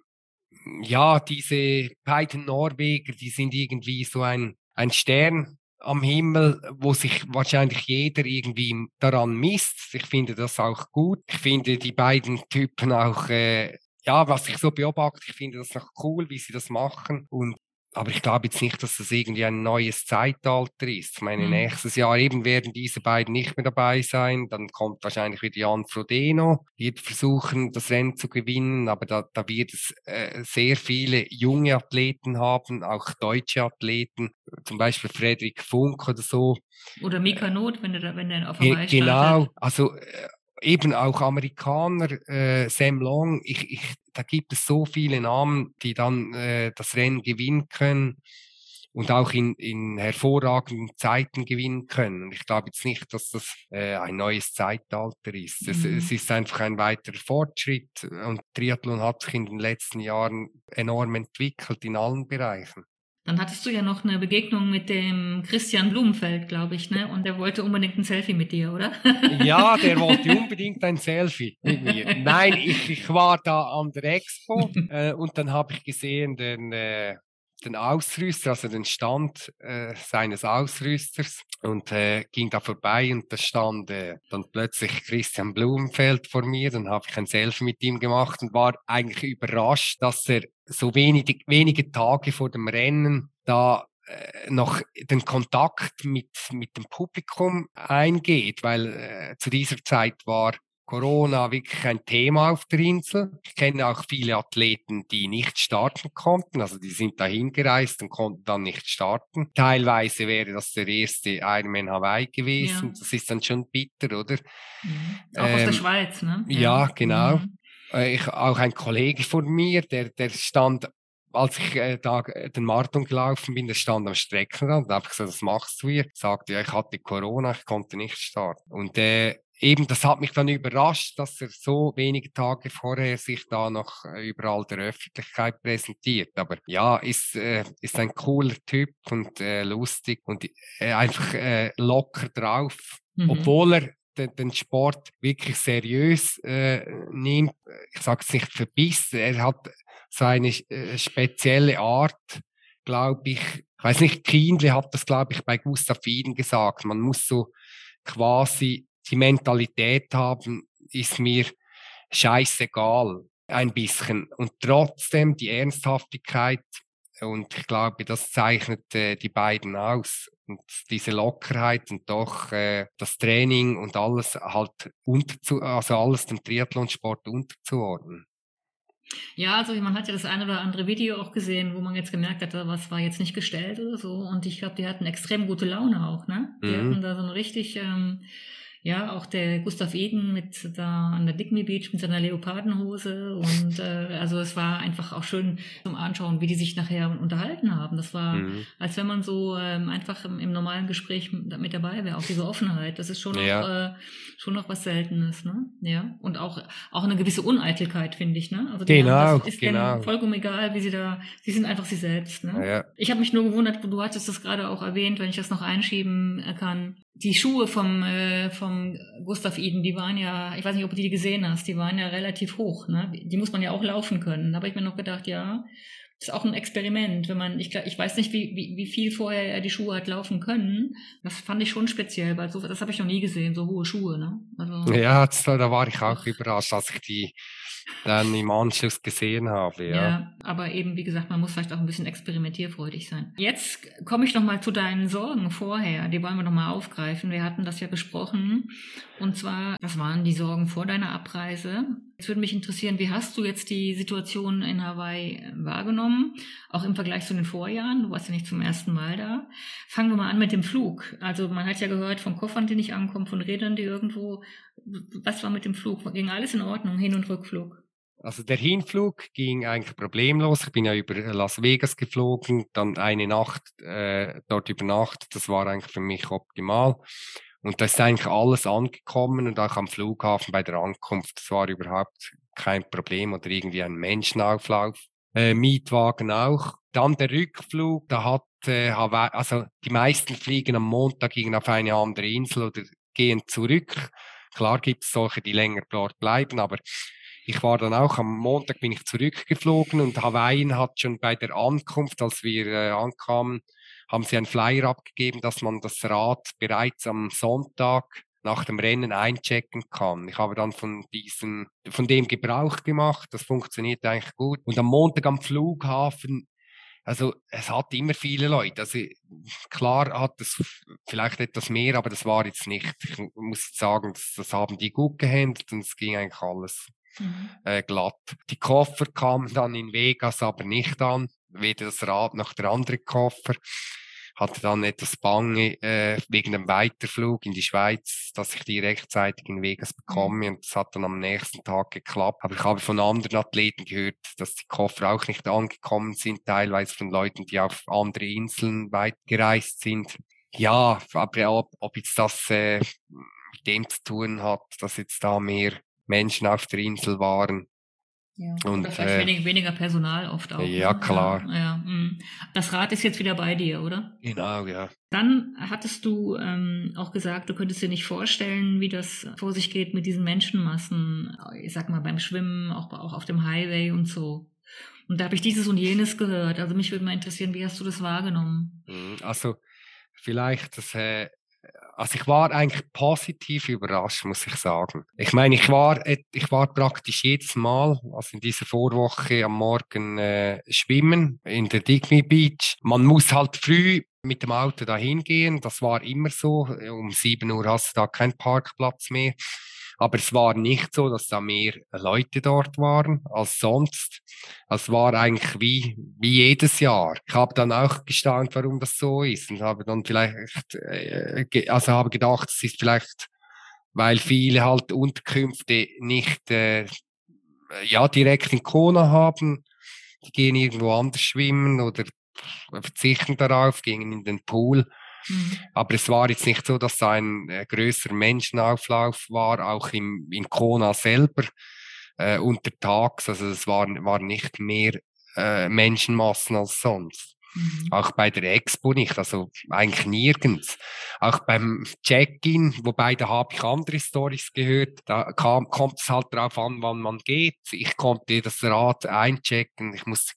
ja, diese beiden Norweger, die sind irgendwie so ein, ein Stern am Himmel, wo sich wahrscheinlich jeder irgendwie daran misst. Ich finde das auch gut. Ich finde die beiden Typen auch, äh, ja, was ich so beobachte, ich finde das noch cool, wie sie das machen. Und aber ich glaube jetzt nicht, dass das irgendwie ein neues Zeitalter ist. Ich meine, mhm. nächstes Jahr eben werden diese beiden nicht mehr dabei sein. Dann kommt wahrscheinlich wieder Jan Frodeno, wird versuchen, das Rennen zu gewinnen. Aber da, da wird es äh, sehr viele junge Athleten haben, auch deutsche Athleten, zum Beispiel Frederik Funk oder so. Oder Mika Not, wenn er, wenn er auf Hawaii Genau, also äh, eben auch Amerikaner, äh, Sam Long, ich, ich, da gibt es so viele Namen, die dann äh, das Rennen gewinnen können und auch in, in hervorragenden Zeiten gewinnen können. Ich glaube jetzt nicht, dass das äh, ein neues Zeitalter ist. Es, mhm. es ist einfach ein weiterer Fortschritt und Triathlon hat sich in den letzten Jahren enorm entwickelt in allen Bereichen. Dann hattest du ja noch eine Begegnung mit dem Christian Blumenfeld, glaube ich, ne? Und der wollte unbedingt ein Selfie mit dir, oder? Ja, der wollte unbedingt ein Selfie mit mir. Nein, ich, ich war da an der Expo äh, und dann habe ich gesehen den, äh, den Ausrüster, also den Stand äh, seines Ausrüsters und äh, ging da vorbei und da stand äh, dann plötzlich Christian Blumenfeld vor mir. Dann habe ich ein Selfie mit ihm gemacht und war eigentlich überrascht, dass er so wenig, wenige Tage vor dem Rennen da äh, noch den Kontakt mit, mit dem Publikum eingeht, weil äh, zu dieser Zeit war Corona wirklich ein Thema auf der Insel. Ich kenne auch viele Athleten, die nicht starten konnten. Also die sind dahin gereist und konnten dann nicht starten. Teilweise wäre das der erste Ironman Hawaii gewesen. Ja. Das ist dann schon bitter, oder? Mhm. Auch ähm, aus der ähm, Schweiz, ne? Ja, ja genau. Mhm. Äh, ich, auch ein Kollege von mir, der, der stand, als ich äh, da äh, den Marathon gelaufen bin, der stand am Streckenrand. Da habe ich gesagt, was machst du hier? Sagte, ja, ich hatte Corona, ich konnte nicht starten. Und äh, eben, das hat mich dann überrascht, dass er so wenige Tage vorher sich da noch äh, überall der Öffentlichkeit präsentiert. Aber ja, ist, äh, ist ein cooler Typ und äh, lustig und äh, einfach äh, locker drauf. Mhm. Obwohl er den, den Sport wirklich seriös äh, nimmt. Ich sage es nicht verbissen, er hat seine äh, spezielle Art, glaube ich, ich weiß nicht, Kindle hat das, glaube ich, bei Gustav Iden gesagt. Man muss so quasi die Mentalität haben, ist mir scheißegal, ein bisschen. Und trotzdem die Ernsthaftigkeit. Und ich glaube, das zeichnet äh, die beiden aus. Und diese Lockerheit und doch äh, das Training und alles halt unterzu also alles dem Triathlonsport unterzuordnen. Ja, also man hat ja das eine oder andere Video auch gesehen, wo man jetzt gemerkt hat, was war jetzt nicht gestellt oder so. Und ich glaube, die hatten extrem gute Laune auch, ne? Die mhm. hatten da so eine richtig ähm, ja, auch der Gustav Eden mit da an der Digme Beach mit seiner Leopardenhose und äh, also es war einfach auch schön zum Anschauen, wie die sich nachher unterhalten haben. Das war, mhm. als wenn man so ähm, einfach im, im, normalen Gespräch mit dabei wäre, auch diese Offenheit. Das ist schon ja. noch, äh, schon noch was Seltenes, ne? Ja. Und auch, auch eine gewisse Uneitelkeit, finde ich, ne? Also genau, das ist genau. vollkommen egal, wie sie da, sie sind einfach sie selbst, ne? Ja. Ich habe mich nur gewundert, du hattest das gerade auch erwähnt, wenn ich das noch einschieben kann die Schuhe vom, äh, vom Gustav Eden, die waren ja, ich weiß nicht, ob du die gesehen hast, die waren ja relativ hoch. Ne? Die muss man ja auch laufen können. Da habe ich mir noch gedacht, ja, ist auch ein Experiment. Wenn man, ich, ich weiß nicht, wie, wie, wie viel vorher er die Schuhe hat laufen können. Das fand ich schon speziell, weil so, das habe ich noch nie gesehen, so hohe Schuhe. Ne? Also, ja, da war ich auch überrascht, als ich die dann im Anschluss gesehen habe. Ja. ja, aber eben, wie gesagt, man muss vielleicht auch ein bisschen experimentierfreudig sein. Jetzt komme ich nochmal zu deinen Sorgen vorher. Die wollen wir nochmal aufgreifen. Wir hatten das ja besprochen. Und zwar, das waren die Sorgen vor deiner Abreise. Jetzt würde mich interessieren, wie hast du jetzt die Situation in Hawaii wahrgenommen? Auch im Vergleich zu den Vorjahren. Du warst ja nicht zum ersten Mal da. Fangen wir mal an mit dem Flug. Also man hat ja gehört von Koffern, die nicht ankommen, von Rädern, die irgendwo was war mit dem Flug? Ging alles in Ordnung, Hin- und Rückflug? Also der Hinflug ging eigentlich problemlos. Ich bin ja über Las Vegas geflogen, dann eine Nacht äh, dort übernachtet. Das war eigentlich für mich optimal. Und da ist eigentlich alles angekommen und auch am Flughafen bei der Ankunft. Das war überhaupt kein Problem oder irgendwie ein Menschenauflauf. Äh, Mietwagen auch. Dann der Rückflug, da hat äh, Hawaii, also die meisten fliegen am Montag gegen auf eine andere Insel oder gehen zurück. Klar gibt es solche, die länger dort bleiben, aber ich war dann auch am Montag bin ich zurückgeflogen und Hawaii hat schon bei der Ankunft, als wir äh, ankamen, haben sie einen Flyer abgegeben, dass man das Rad bereits am Sonntag nach dem Rennen einchecken kann. Ich habe dann von diesem, von dem Gebrauch gemacht. Das funktioniert eigentlich gut. Und am Montag am Flughafen also es hat immer viele Leute. Also klar hat es vielleicht etwas mehr, aber das war jetzt nicht. Ich muss sagen, das, das haben die gut gehandelt und es ging eigentlich alles mhm. äh, glatt. Die Koffer kamen dann in Vegas aber nicht an, weder das Rad noch der andere Koffer hatte dann etwas Bange äh, wegen dem Weiterflug in die Schweiz, dass ich die rechtzeitig in Vegas mhm. bekomme und das hat dann am nächsten Tag geklappt. Aber ich habe von anderen Athleten gehört, dass die Koffer auch nicht angekommen sind, teilweise von Leuten, die auf andere Inseln weit gereist sind. Ja, aber ob, ob jetzt das äh, mit dem zu tun hat, dass jetzt da mehr Menschen auf der Insel waren, ja. Und, vielleicht äh, weniger, weniger Personal oft auch. Ja, ne? klar. Ja, ja, mm. das Rad ist jetzt wieder bei dir, oder? Genau, ja. Dann hattest du ähm, auch gesagt, du könntest dir nicht vorstellen, wie das vor sich geht mit diesen Menschenmassen, ich sag mal beim Schwimmen, auch, auch auf dem Highway und so. Und da habe ich dieses und jenes gehört. Also mich würde mal interessieren, wie hast du das wahrgenommen? Mhm, also vielleicht das äh, also ich war eigentlich positiv überrascht, muss ich sagen. Ich meine, ich war, ich war praktisch jedes Mal, also in dieser Vorwoche am Morgen äh, schwimmen in der Digny Beach. Man muss halt früh mit dem Auto dahin gehen. Das war immer so. Um sieben Uhr hast du da keinen Parkplatz mehr. Aber es war nicht so, dass da mehr Leute dort waren als sonst. Es war eigentlich wie, wie jedes Jahr. Ich habe dann auch gestaunt, warum das so ist und habe dann vielleicht, äh, also habe gedacht, es ist vielleicht, weil viele halt Unterkünfte nicht, äh, ja, direkt in Kona haben. Die gehen irgendwo anders schwimmen oder verzichten darauf, gehen in den Pool. Mhm. Aber es war jetzt nicht so, dass da ein äh, größerer Menschenauflauf war, auch im, in Kona selber äh, untertags. Also es waren, waren nicht mehr äh, Menschenmassen als sonst. Mhm. Auch bei der Expo nicht, also eigentlich nirgends. auch beim Check-in, wobei da habe ich andere Stories gehört, da kam, kommt es halt darauf an, wann man geht. Ich konnte das Rad einchecken, ich musste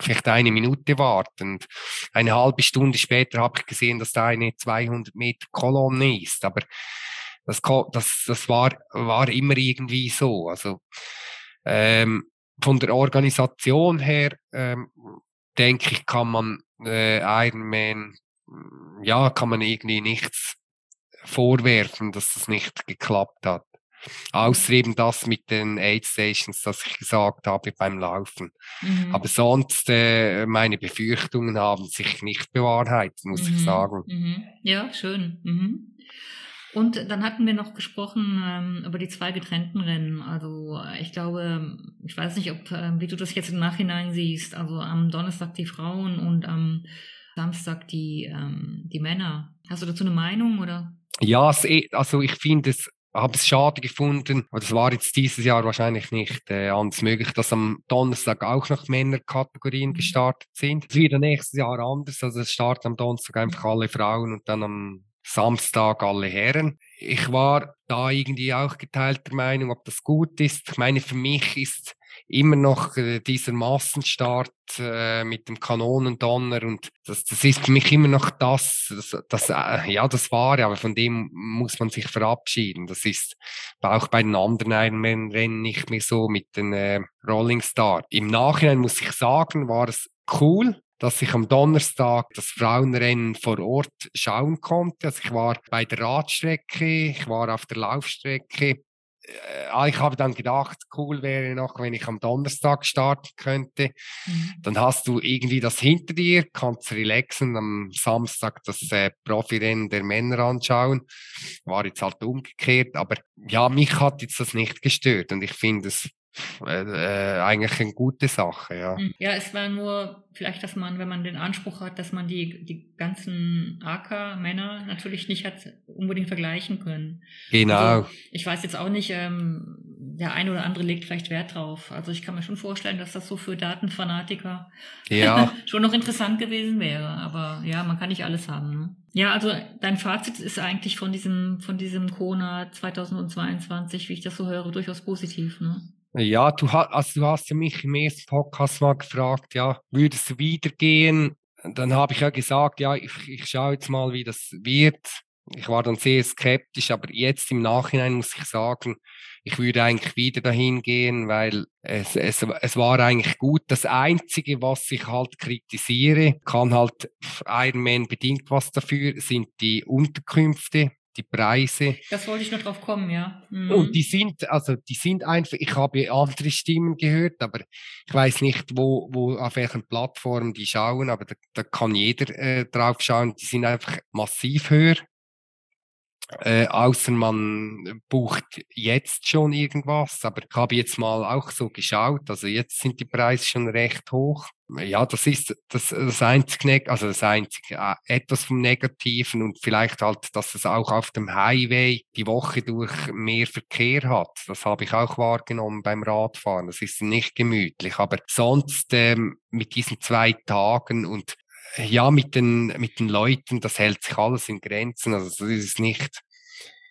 vielleicht eine Minute warten. Eine halbe Stunde später habe ich gesehen, dass da eine 200 Meter Kolonne ist, aber das, das, das war, war immer irgendwie so. Also ähm, von der Organisation her ähm, denke ich, kann man äh, Ironman, ja, kann man irgendwie nichts vorwerfen, dass das nicht geklappt hat. Außer eben das mit den Aid Stations, das ich gesagt habe beim Laufen. Mhm. Aber sonst, äh, meine Befürchtungen haben sich nicht bewahrheitet, muss mhm. ich sagen. Mhm. Ja, schön. Und dann hatten wir noch gesprochen ähm, über die zwei getrennten Rennen. Also ich glaube, ich weiß nicht, ob äh, wie du das jetzt im Nachhinein siehst. Also am Donnerstag die Frauen und am Samstag die ähm, die Männer. Hast du dazu eine Meinung oder? Ja, also ich finde es habe es schade gefunden, aber das war jetzt dieses Jahr wahrscheinlich nicht äh, anders möglich, dass am Donnerstag auch noch Männerkategorien mhm. gestartet sind. Es wird nächstes Jahr anders, also es startet am Donnerstag einfach alle Frauen und dann am Samstag alle Herren. Ich war da irgendwie auch geteilter Meinung, ob das gut ist. Ich meine, für mich ist immer noch äh, dieser Massenstart äh, mit dem Kanonendonner und das, das ist für mich immer noch das, das, das äh, ja, das war, aber von dem muss man sich verabschieden. Das ist auch bei den anderen Ironman-Rennen nicht mehr so mit den äh, Rolling Start. Im Nachhinein muss ich sagen, war es cool, dass ich am Donnerstag das Frauenrennen vor Ort schauen konnte. Also ich war bei der Radstrecke, ich war auf der Laufstrecke. Äh, ich habe dann gedacht, cool wäre noch, wenn ich am Donnerstag starten könnte. Mhm. Dann hast du irgendwie das hinter dir, kannst relaxen, am Samstag das äh, Profirennen der Männer anschauen. War jetzt halt umgekehrt, aber ja, mich hat jetzt das nicht gestört und ich finde es äh, äh, eigentlich eine gute Sache, ja. Hm. Ja, es war nur vielleicht, dass man, wenn man den Anspruch hat, dass man die, die ganzen AK-Männer natürlich nicht hat unbedingt vergleichen können. Genau. Also, ich weiß jetzt auch nicht, ähm, der eine oder andere legt vielleicht Wert drauf. Also ich kann mir schon vorstellen, dass das so für Datenfanatiker ja. schon noch interessant gewesen wäre. Aber ja, man kann nicht alles haben. Ne? Ja, also dein Fazit ist eigentlich von diesem, von diesem Kona 2022, wie ich das so höre, durchaus positiv, ne? Ja, du, hast, also du hast mich im ersten Podcast mal gefragt, ja, würdest du wiedergehen? Dann habe ich ja gesagt, ja, ich, ich schaue jetzt mal, wie das wird. Ich war dann sehr skeptisch, aber jetzt im Nachhinein muss ich sagen, ich würde eigentlich wieder dahin gehen, weil es, es, es war eigentlich gut. Das Einzige, was ich halt kritisiere, kann halt Ironman bedingt was dafür, sind die Unterkünfte die Preise. Das wollte ich noch drauf kommen, ja. Mhm. Und die sind, also die sind einfach, ich habe andere Stimmen gehört, aber ich weiß nicht, wo, wo auf welchen Plattformen die schauen, aber da, da kann jeder äh, drauf schauen. Die sind einfach massiv höher. Äh, außer man bucht jetzt schon irgendwas, aber ich habe jetzt mal auch so geschaut, also jetzt sind die Preise schon recht hoch. Ja, das ist das, das einzige, also das einzige, äh, etwas vom Negativen und vielleicht halt, dass es auch auf dem Highway die Woche durch mehr Verkehr hat. Das habe ich auch wahrgenommen beim Radfahren. Das ist nicht gemütlich, aber sonst ähm, mit diesen zwei Tagen und ja, mit den, mit den Leuten, das hält sich alles in Grenzen. Also das ist nicht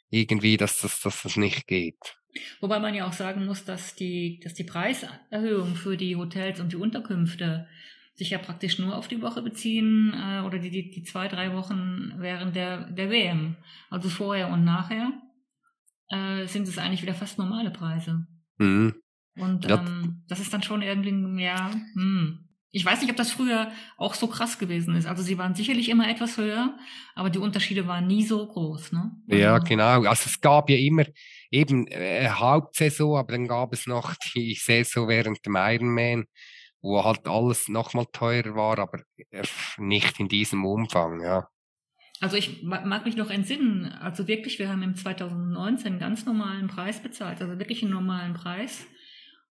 irgendwie, dass das, dass das nicht geht. Wobei man ja auch sagen muss, dass die, dass die Preiserhöhung für die Hotels und die Unterkünfte sich ja praktisch nur auf die Woche beziehen äh, oder die, die, die zwei, drei Wochen während der, der WM. Also vorher und nachher äh, sind es eigentlich wieder fast normale Preise. Mhm. Und ja. ähm, das ist dann schon irgendwie, ja, hm, ich weiß nicht, ob das früher auch so krass gewesen ist. Also sie waren sicherlich immer etwas höher, aber die Unterschiede waren nie so groß. Ne? Ja, also genau. Also es gab ja immer eben äh, Hauptsaison, aber dann gab es noch die Saison während dem Ironman, wo halt alles nochmal teurer war, aber äh, nicht in diesem Umfang, ja. Also ich mag mich noch entsinnen, also wirklich, wir haben im 2019 einen ganz normalen Preis bezahlt, also wirklich einen normalen Preis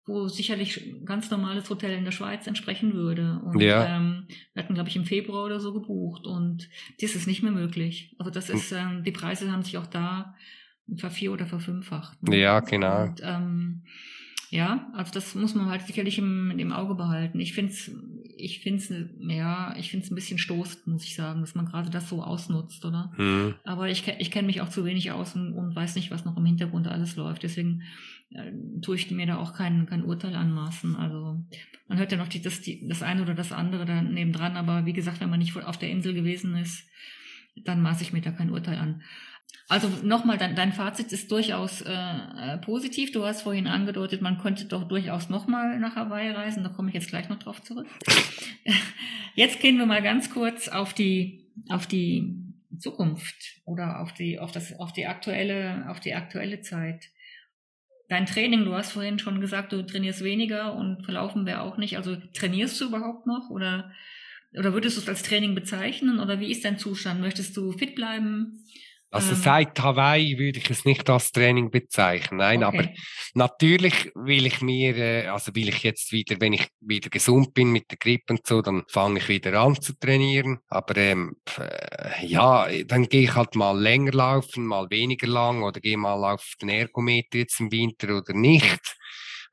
wo sicherlich ganz normales Hotel in der Schweiz entsprechen würde. Und ja. ähm, wir hatten, glaube ich, im Februar oder so gebucht und das ist nicht mehr möglich. Also das hm. ist, ähm, die Preise haben sich auch da vervier- oder verfünffacht. Ne? Ja, genau. Und, ähm, Ja, also das muss man halt sicherlich im, im Auge behalten. Ich finde es, ich find's, ja, ich finde es ein bisschen stoßend, muss ich sagen, dass man gerade das so ausnutzt, oder? Hm. Aber ich, ich kenne mich auch zu wenig aus und, und weiß nicht, was noch im Hintergrund alles läuft. Deswegen äh, tue ich mir da auch kein, kein Urteil anmaßen. Also man hört ja noch die, das, die, das eine oder das andere da nebendran, aber wie gesagt, wenn man nicht auf der Insel gewesen ist, dann maße ich mir da kein Urteil an. Also nochmal, dein, dein Fazit ist durchaus äh, äh, positiv. Du hast vorhin angedeutet, man könnte doch durchaus nochmal nach Hawaii reisen. Da komme ich jetzt gleich noch drauf zurück. Jetzt gehen wir mal ganz kurz auf die, auf die Zukunft oder auf die, auf das, auf die aktuelle, auf die aktuelle Zeit. Dein Training, du hast vorhin schon gesagt, du trainierst weniger und verlaufen wäre auch nicht. Also trainierst du überhaupt noch oder, oder würdest du es als Training bezeichnen oder wie ist dein Zustand? Möchtest du fit bleiben? Also ähm. seit Hawaii würde ich es nicht als Training bezeichnen. Nein, okay. aber natürlich will ich mir, äh, also will ich jetzt wieder, wenn ich wieder gesund bin mit der Grippe und so, dann fange ich wieder an zu trainieren. Aber ähm, äh, ja, dann gehe ich halt mal länger laufen, mal weniger lang oder gehe mal auf den Ergometer jetzt im Winter oder nicht.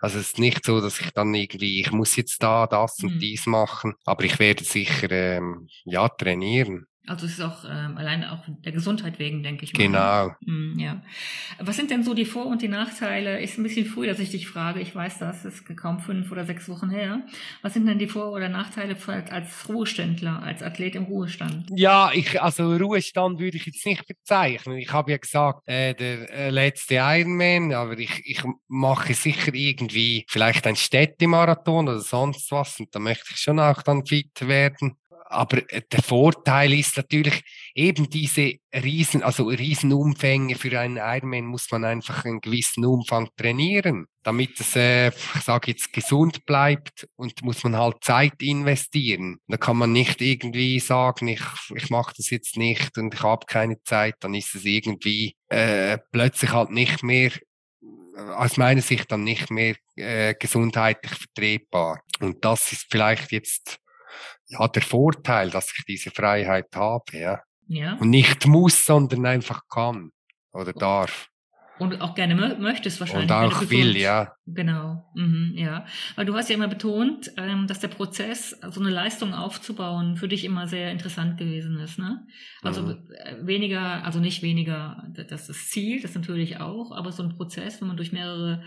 Also es ist nicht so, dass ich dann irgendwie, ich muss jetzt da das und mhm. dies machen, aber ich werde sicher ähm, ja trainieren. Also es ist auch ähm, allein auch der Gesundheit wegen, denke ich mal. Genau. Mm, ja. Was sind denn so die Vor- und die Nachteile? Ist ein bisschen früh, dass ich dich frage. Ich weiß, das ist kaum fünf oder sechs Wochen her. Was sind denn die Vor- oder Nachteile als Ruheständler, als Athlet im Ruhestand? Ja, ich, also Ruhestand würde ich jetzt nicht bezeichnen. Ich habe ja gesagt, äh, der äh, letzte Ironman, aber ich, ich mache sicher irgendwie vielleicht ein Städtemarathon oder sonst was und da möchte ich schon auch dann fit werden aber äh, der Vorteil ist natürlich eben diese riesen, also Riesenumfänge für einen Ironman muss man einfach einen gewissen Umfang trainieren, damit es, äh, ich sage jetzt, gesund bleibt und muss man halt Zeit investieren. Da kann man nicht irgendwie sagen, ich, ich mache das jetzt nicht und ich habe keine Zeit, dann ist es irgendwie äh, plötzlich halt nicht mehr äh, aus meiner Sicht dann nicht mehr äh, gesundheitlich vertretbar. Und das ist vielleicht jetzt ja, der Vorteil, dass ich diese Freiheit habe, ja. ja. Und nicht muss, sondern einfach kann oder darf. Und auch gerne mö möchtest wahrscheinlich. Und auch will, ja. Genau, mhm, ja. Weil du hast ja immer betont, ähm, dass der Prozess, so eine Leistung aufzubauen, für dich immer sehr interessant gewesen ist, ne? Also mhm. Weniger, also nicht weniger, das ist Ziel, das natürlich auch, aber so ein Prozess, wenn man durch mehrere,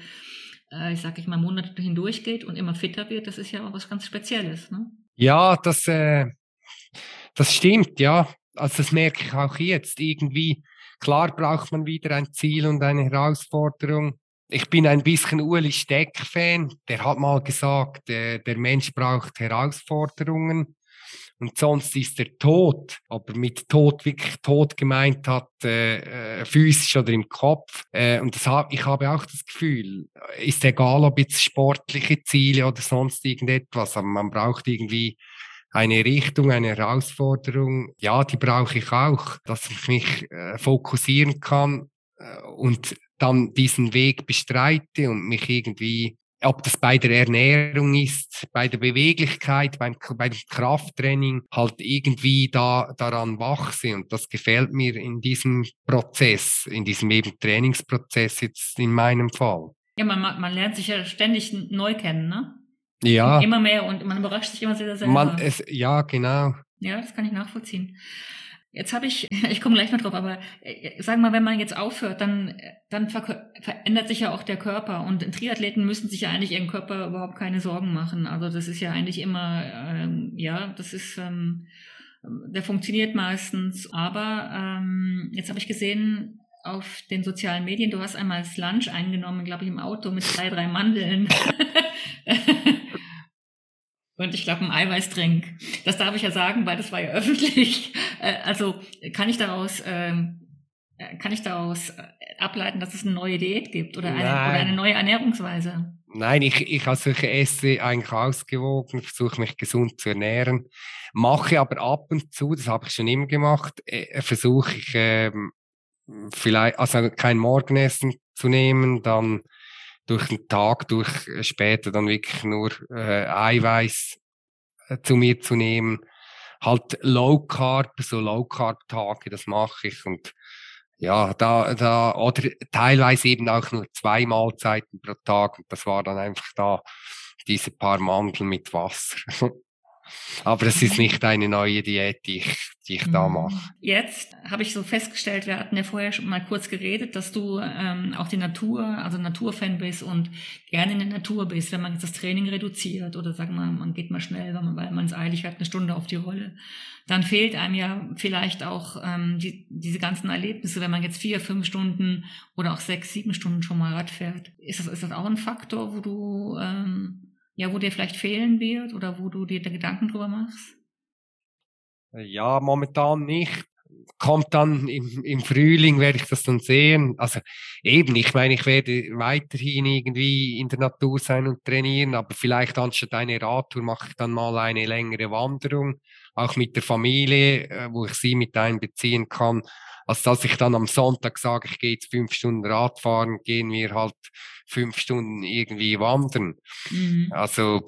äh, ich sag ich mal, Monate hindurchgeht und immer fitter wird, das ist ja auch was ganz Spezielles, ne? Ja, das, äh, das stimmt, ja. Also das merke ich auch jetzt. Irgendwie, klar braucht man wieder ein Ziel und eine Herausforderung. Ich bin ein bisschen Uli Steck-Fan. Der hat mal gesagt, äh, der Mensch braucht Herausforderungen und sonst ist er tot. Aber mit tot wirklich tot gemeint hat, äh, äh, physisch oder im Kopf. Äh, und das hab, ich habe auch das Gefühl, ist egal, ob jetzt sportliche Ziele oder sonst irgendetwas, aber man braucht irgendwie eine Richtung, eine Herausforderung. Ja, die brauche ich auch, dass ich mich äh, fokussieren kann äh, und dann diesen Weg bestreite und mich irgendwie ob das bei der Ernährung ist, bei der Beweglichkeit, beim, bei dem Krafttraining, halt irgendwie da, daran wachse. Und das gefällt mir in diesem Prozess, in diesem eben Trainingsprozess jetzt in meinem Fall. Ja, man, man lernt sich ja ständig neu kennen, ne? Ja. Und immer mehr und man überrascht sich immer sehr selber. Man, es, ja, genau. Ja, das kann ich nachvollziehen. Jetzt habe ich, ich komme gleich noch drauf, aber äh, sagen wir mal, wenn man jetzt aufhört, dann, dann ver verändert sich ja auch der Körper. Und Triathleten müssen sich ja eigentlich ihren Körper überhaupt keine Sorgen machen. Also das ist ja eigentlich immer, ähm, ja, das ist, ähm, der funktioniert meistens. Aber ähm, jetzt habe ich gesehen auf den sozialen Medien, du hast einmal das Lunch eingenommen, glaube ich, im Auto mit zwei, drei Mandeln. Und ich glaube, ein Eiweißtrink. Das darf ich ja sagen, weil das war ja öffentlich. Äh, also kann ich daraus, ähm, äh, kann ich daraus äh, ableiten, dass es eine neue Diät gibt oder eine, oder eine neue Ernährungsweise? Nein, ich, ich, also ich esse eigentlich ausgewogen, versuche mich gesund zu ernähren, mache aber ab und zu, das habe ich schon immer gemacht, äh, versuche ich ähm, vielleicht, also kein Morgenessen zu nehmen, dann durch den Tag, durch äh, später dann wirklich nur äh, Eiweiß äh, zu mir zu nehmen. Halt Low Carb, so Low Carb Tage, das mache ich und ja, da, da, oder teilweise eben auch nur zwei Mahlzeiten pro Tag. Und das war dann einfach da diese paar Mandeln mit Wasser. Aber es ist nicht eine neue Diät, die ich, die ich da mhm. mache. Jetzt habe ich so festgestellt, wir hatten ja vorher schon mal kurz geredet, dass du ähm, auch die Natur, also Naturfan bist und gerne in der Natur bist, wenn man jetzt das Training reduziert oder sagen wir, man geht mal schnell, weil man, weil man es eilig hat, eine Stunde auf die Rolle, dann fehlt einem ja vielleicht auch ähm, die, diese ganzen Erlebnisse, wenn man jetzt vier, fünf Stunden oder auch sechs, sieben Stunden schon mal Rad fährt. Ist das, ist das auch ein Faktor, wo du ähm, ja, wo dir vielleicht fehlen wird oder wo du dir da Gedanken drüber machst? Ja, momentan nicht. Kommt dann im, im Frühling, werde ich das dann sehen. Also eben, ich meine, ich werde weiterhin irgendwie in der Natur sein und trainieren, aber vielleicht anstatt eine Radtour mache ich dann mal eine längere Wanderung, auch mit der Familie, äh, wo ich sie mit einbeziehen kann als dass ich dann am Sonntag sage, ich gehe jetzt fünf Stunden Radfahren, gehen wir halt fünf Stunden irgendwie wandern. Mhm. Also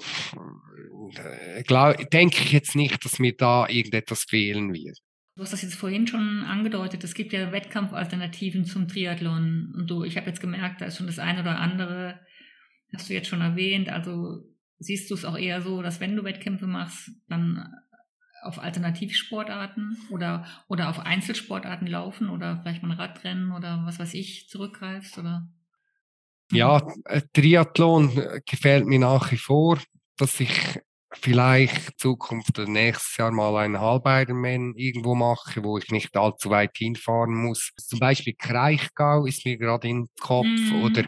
äh, glaub, denke ich jetzt nicht, dass mir da irgendetwas fehlen wird. Du hast das jetzt vorhin schon angedeutet, es gibt ja Wettkampfalternativen zum Triathlon. Und du, ich habe jetzt gemerkt, da ist schon das eine oder andere, hast du jetzt schon erwähnt. Also siehst du es auch eher so, dass wenn du Wettkämpfe machst, dann auf Alternativsportarten oder, oder auf Einzelsportarten laufen oder vielleicht mal ein Radrennen oder was weiß ich zurückgreifst oder? Ja, äh, Triathlon äh, gefällt mir nach wie vor, dass ich vielleicht Zukunft oder nächstes Jahr mal einen Halbironman irgendwo mache, wo ich nicht allzu weit hinfahren muss. Zum Beispiel Kraichgau ist mir gerade im Kopf mm. oder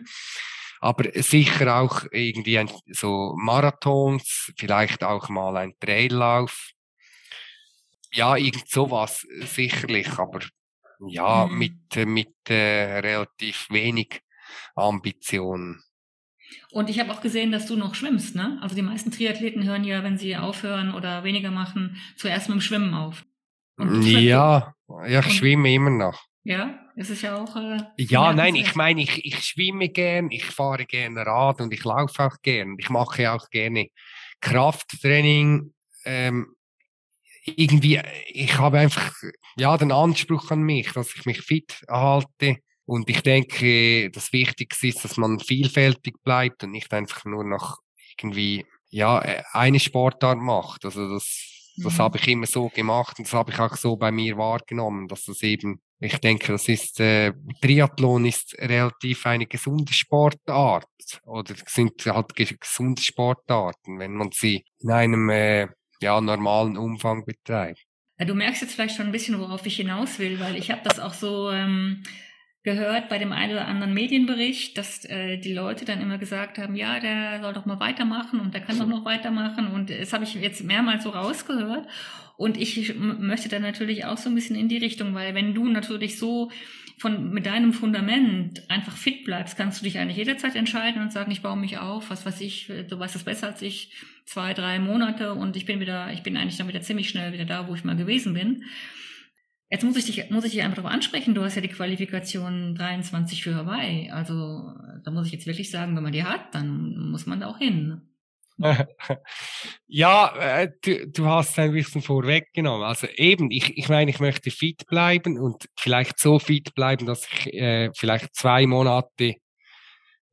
aber sicher auch irgendwie ein, so Marathons, vielleicht auch mal ein Traillauf ja, irgend sowas äh, sicherlich, aber ja, mhm. mit, äh, mit äh, relativ wenig Ambitionen. Und ich habe auch gesehen, dass du noch schwimmst, ne? Also die meisten Triathleten hören ja, wenn sie aufhören oder weniger machen, zuerst mit dem Schwimmen auf. Ja, ja, ich schwimme immer noch. Ja, es ist ja auch. Äh, ja, nein, ich meine, ich, ich schwimme gern, ich fahre gerne Rad und ich laufe auch gern. Ich mache auch gerne Krafttraining. Ähm, irgendwie, ich habe einfach, ja, den Anspruch an mich, dass ich mich fit halte. Und ich denke, das Wichtigste ist, dass man vielfältig bleibt und nicht einfach nur noch irgendwie, ja, eine Sportart macht. Also das, das mhm. habe ich immer so gemacht und das habe ich auch so bei mir wahrgenommen, dass das eben, ich denke, das ist, äh, Triathlon ist relativ eine gesunde Sportart oder sind halt gesunde Sportarten, wenn man sie in einem, äh, ja, normalen Umfang betreibt. Du merkst jetzt vielleicht schon ein bisschen, worauf ich hinaus will, weil ich habe das auch so ähm, gehört bei dem einen oder anderen Medienbericht, dass äh, die Leute dann immer gesagt haben, ja, der soll doch mal weitermachen und der kann doch noch weitermachen. Und das habe ich jetzt mehrmals so rausgehört. Und ich möchte dann natürlich auch so ein bisschen in die Richtung, weil wenn du natürlich so von, mit deinem Fundament einfach fit bleibst, kannst du dich eigentlich jederzeit entscheiden und sagen, ich baue mich auf, was weiß ich, du weißt es besser als ich, zwei, drei Monate und ich bin wieder, ich bin eigentlich dann wieder ziemlich schnell wieder da, wo ich mal gewesen bin. Jetzt muss ich dich, muss ich dich einfach darauf ansprechen, du hast ja die Qualifikation 23 für Hawaii. Also da muss ich jetzt wirklich sagen, wenn man die hat, dann muss man da auch hin. ja, äh, du, du hast ein bisschen vorweggenommen. Also eben, ich, ich meine, ich möchte fit bleiben und vielleicht so fit bleiben, dass ich äh, vielleicht zwei Monate,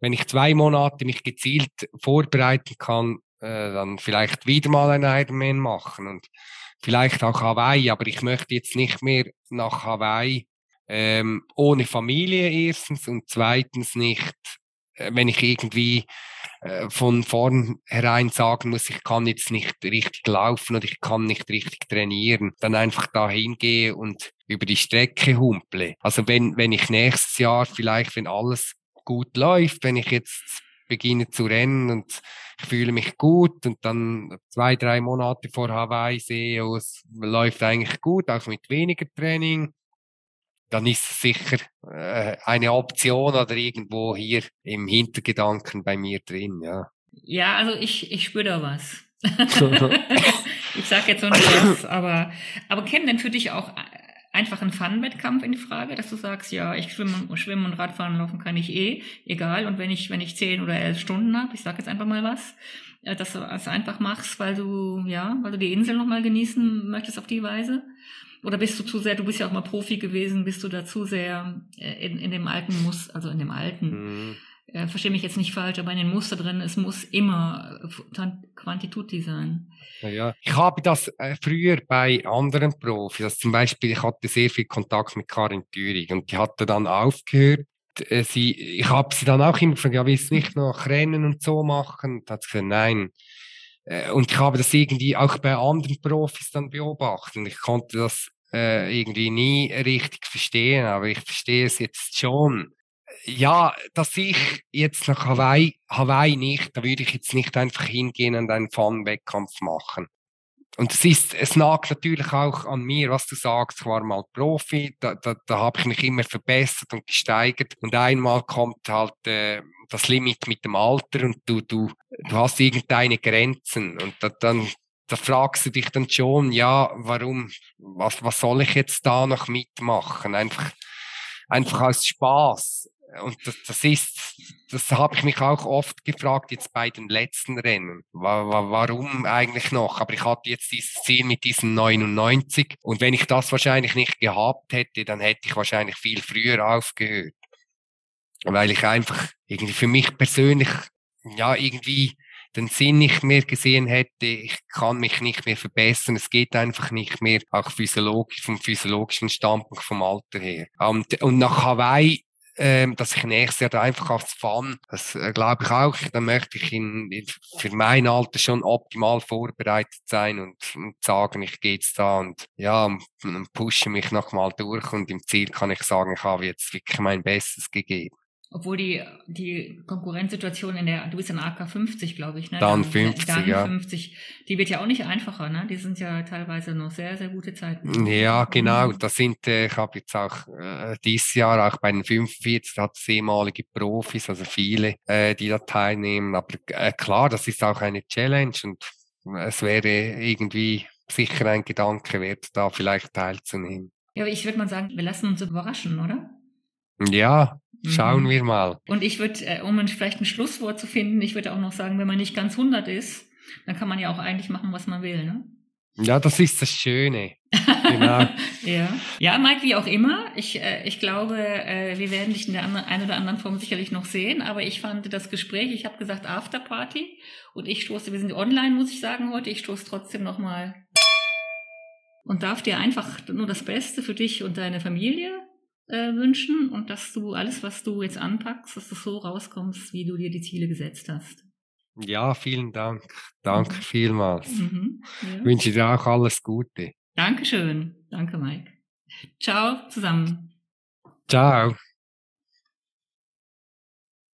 wenn ich zwei Monate mich gezielt vorbereiten kann, äh, dann vielleicht wieder mal einen Ironman machen und vielleicht auch Hawaii, aber ich möchte jetzt nicht mehr nach Hawaii ähm, ohne Familie erstens und zweitens nicht äh, wenn ich irgendwie äh, von vornherein sagen muss, ich kann jetzt nicht richtig laufen oder ich kann nicht richtig trainieren, dann einfach da hingehe und über die Strecke humple. Also wenn, wenn ich nächstes Jahr vielleicht, wenn alles gut läuft, wenn ich jetzt beginne zu rennen und ich fühle mich gut und dann zwei, drei Monate vor Hawaii sehe, oh, es läuft eigentlich gut, auch mit weniger Training, dann ist es sicher äh, eine Option oder irgendwo hier im Hintergedanken bei mir drin, ja. Ja, also ich, ich spüre da was. ich sag jetzt so nicht was, aber, aber käme denn für dich auch einfach ein Fun-Wettkampf in die Frage, dass du sagst, ja, ich schwimme, schwimmen und Radfahren laufen kann ich eh, egal. Und wenn ich, wenn ich zehn oder elf Stunden habe, ich sag jetzt einfach mal was, äh, dass du es einfach machst, weil du, ja, weil du die Insel nochmal genießen möchtest auf die Weise. Oder bist du zu sehr, du bist ja auch mal Profi gewesen, bist du da zu sehr äh, in, in dem alten Muss, also in dem alten, mhm. Äh, verstehe mich jetzt nicht falsch, aber in den Muster drin, es muss immer äh, Quantituti sein. Ja, ich habe das äh, früher bei anderen Profis, also zum Beispiel, ich hatte sehr viel Kontakt mit Karin Thüring und die hatte dann aufgehört, äh, sie, ich habe sie dann auch immer gefragt, ja, willst du nicht noch Rennen und so machen? Und hat sie gesagt, nein, und ich habe das irgendwie auch bei anderen Profis dann beobachtet. Und ich konnte das irgendwie nie richtig verstehen, aber ich verstehe es jetzt schon. Ja, dass ich jetzt nach Hawaii, Hawaii nicht, da würde ich jetzt nicht einfach hingehen und einen Fun-Wettkampf machen. Und es ist, es nagt natürlich auch an mir, was du sagst. Ich war mal Profi, da, da, da habe ich mich immer verbessert und gesteigert. Und einmal kommt halt äh, das Limit mit dem Alter und du, du, du hast irgendeine Grenzen. Und da, dann, da fragst du dich dann schon, ja, warum, was, was soll ich jetzt da noch mitmachen? Einfach, einfach aus Spaß. Und das, das ist, das habe ich mich auch oft gefragt jetzt bei den letzten Rennen. Warum eigentlich noch? Aber ich hatte jetzt dieses Ziel mit diesen 99 und wenn ich das wahrscheinlich nicht gehabt hätte, dann hätte ich wahrscheinlich viel früher aufgehört. Weil ich einfach irgendwie für mich persönlich, ja, irgendwie den Sinn nicht mehr gesehen hätte, ich kann mich nicht mehr verbessern, es geht einfach nicht mehr, auch physiologisch, vom physiologischen Standpunkt vom Alter her. Und, und nach Hawaii ähm, dass ich nächstes Jahr da einfach als Fan, das äh, glaube ich auch, dann möchte ich in, für mein Alter schon optimal vorbereitet sein und, und sagen, ich gehe jetzt da und ja, und, und pushe mich nochmal durch und im Ziel kann ich sagen, ich habe jetzt wirklich mein Bestes gegeben. Obwohl die, die Konkurrenzsituation in der, du bist in AK 50, glaube ich, ne? Dann 50, dann ja. 50, die wird ja auch nicht einfacher, ne? Die sind ja teilweise noch sehr, sehr gute Zeiten. Ja, genau. Das sind, äh, ich habe jetzt auch äh, dieses Jahr auch bei den 45 hat es ehemalige Profis, also viele, äh, die da teilnehmen. Aber äh, klar, das ist auch eine Challenge und es wäre irgendwie sicher ein Gedanke wert, da vielleicht teilzunehmen. Ja, aber ich würde mal sagen, wir lassen uns überraschen, oder? Ja, schauen mhm. wir mal. Und ich würde, äh, um vielleicht ein Schlusswort zu finden, ich würde auch noch sagen, wenn man nicht ganz 100 ist, dann kann man ja auch eigentlich machen, was man will, ne? Ja, das ist das Schöne. Genau. ja. ja, Mike, wie auch immer. Ich, äh, ich glaube, äh, wir werden dich in der einen oder anderen Form sicherlich noch sehen, aber ich fand das Gespräch, ich habe gesagt Afterparty und ich stoße, wir sind online, muss ich sagen heute, ich stoße trotzdem nochmal und darf dir einfach nur das Beste für dich und deine Familie äh, wünschen und dass du alles, was du jetzt anpackst, dass du so rauskommst, wie du dir die Ziele gesetzt hast. Ja, vielen Dank. Danke mhm. vielmals. Mhm, ja. Wünsche dir auch alles Gute. Dankeschön. Danke, Mike. Ciao zusammen. Ciao.